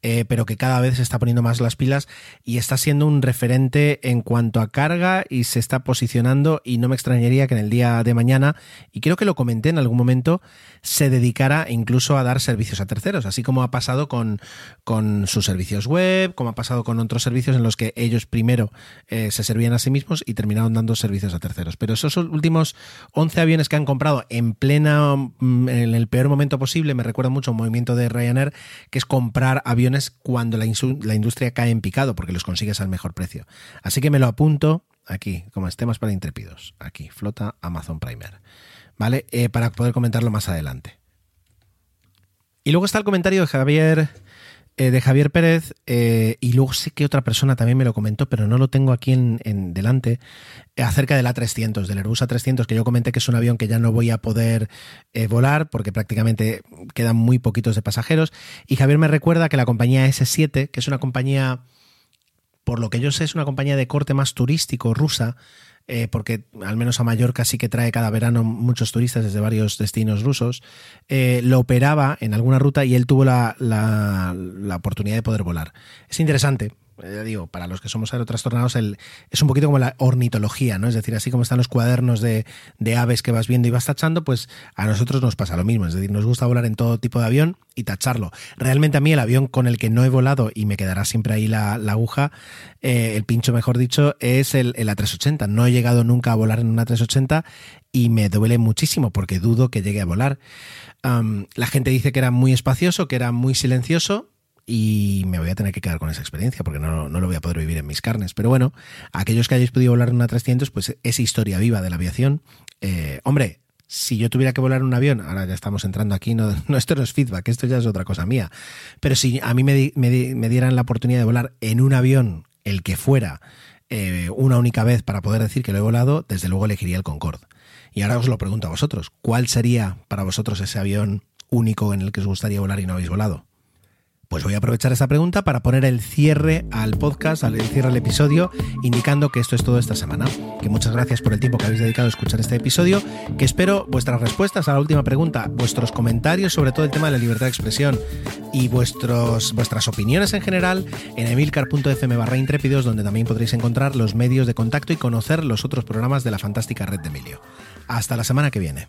eh, pero que cada vez se está poniendo más las pilas y está siendo un referente en cuanto a carga y se está posicionando y no me extrañaría que en el día de mañana, y creo que lo comenté en algún momento, se dedicara incluso a dar servicios a terceros, así como ha pasado con, con sus servicios web, como ha pasado con otros servicios en los que ellos primero eh, se servían a sí mismos y terminaron dando servicios a terceros. Pero esos últimos 11 aviones aviones que han comprado en plena, mm, en el peor momento posible, me recuerda mucho a un movimiento de Ryanair, que es comprar aviones cuando la, industria cae en picado, porque los consigues al mejor precio. Así que me lo apunto aquí, como temas para intrépidos, aquí, flota Amazon Primer, ¿vale? Eh, para poder comentarlo más adelante. Y luego está el comentario de Javier eh, de Javier Pérez, eh, y luego sé que otra persona también me lo comentó, pero no lo tengo aquí en, delante, eh, acerca del A300, del Airbus A300, que yo comenté que es un avión que ya no voy a poder volar porque prácticamente quedan muy poquitos de pasajeros. Y Javier me recuerda que la compañía S7, que es una compañía, por lo que yo sé, es una compañía de corte más turístico rusa, eh, porque al menos a Mallorca sí que trae cada verano muchos turistas desde varios destinos rusos, eh, lo operaba en alguna ruta y él tuvo la, la oportunidad de poder volar. Es interesante, ya digo, para los que somos aerotrastornados, es un poquito como la ornitología, ¿no? Es decir, así como están los cuadernos de, aves que vas viendo y vas tachando, pues a nosotros nos pasa lo mismo. Es decir, nos gusta volar en todo tipo de avión y tacharlo. Realmente a mí el avión con el que no he volado y me quedará siempre ahí la, aguja, eh, el pincho mejor dicho, es el, el, A380. No he llegado nunca a volar en un A380 y me duele muchísimo porque dudo que llegue a volar. la gente dice que era muy espacioso, que era muy silencioso y me voy a tener que quedar con esa experiencia porque no, lo voy a poder vivir en mis carnes. Pero bueno, aquellos que hayáis podido volar en una 300, pues es historia viva de la aviación. Eh, hombre, si yo tuviera que volar un avión, ahora ya estamos entrando aquí, no, no, esto no es feedback, esto ya es otra cosa mía, pero si a mí me, me, dieran la oportunidad de volar en un avión, el que fuera, eh, una única vez para poder decir que lo he volado, desde luego elegiría el Concorde. Y ahora os lo pregunto a vosotros, ¿cuál sería para vosotros ese avión único en el que os gustaría volar y no habéis volado? Pues voy a aprovechar esta pregunta para poner el cierre al podcast, al cierre al episodio, indicando que esto es todo esta semana. Que muchas gracias por el tiempo que habéis dedicado a escuchar este episodio, que espero vuestras respuestas a la última pregunta, vuestros comentarios sobre todo el tema de la libertad de expresión y vuestros, vuestras opiniones en general en emilcar.fm barra intrépidos, donde también podréis encontrar los medios de contacto y conocer los otros programas de la fantástica red de Emilio. Hasta la semana que viene.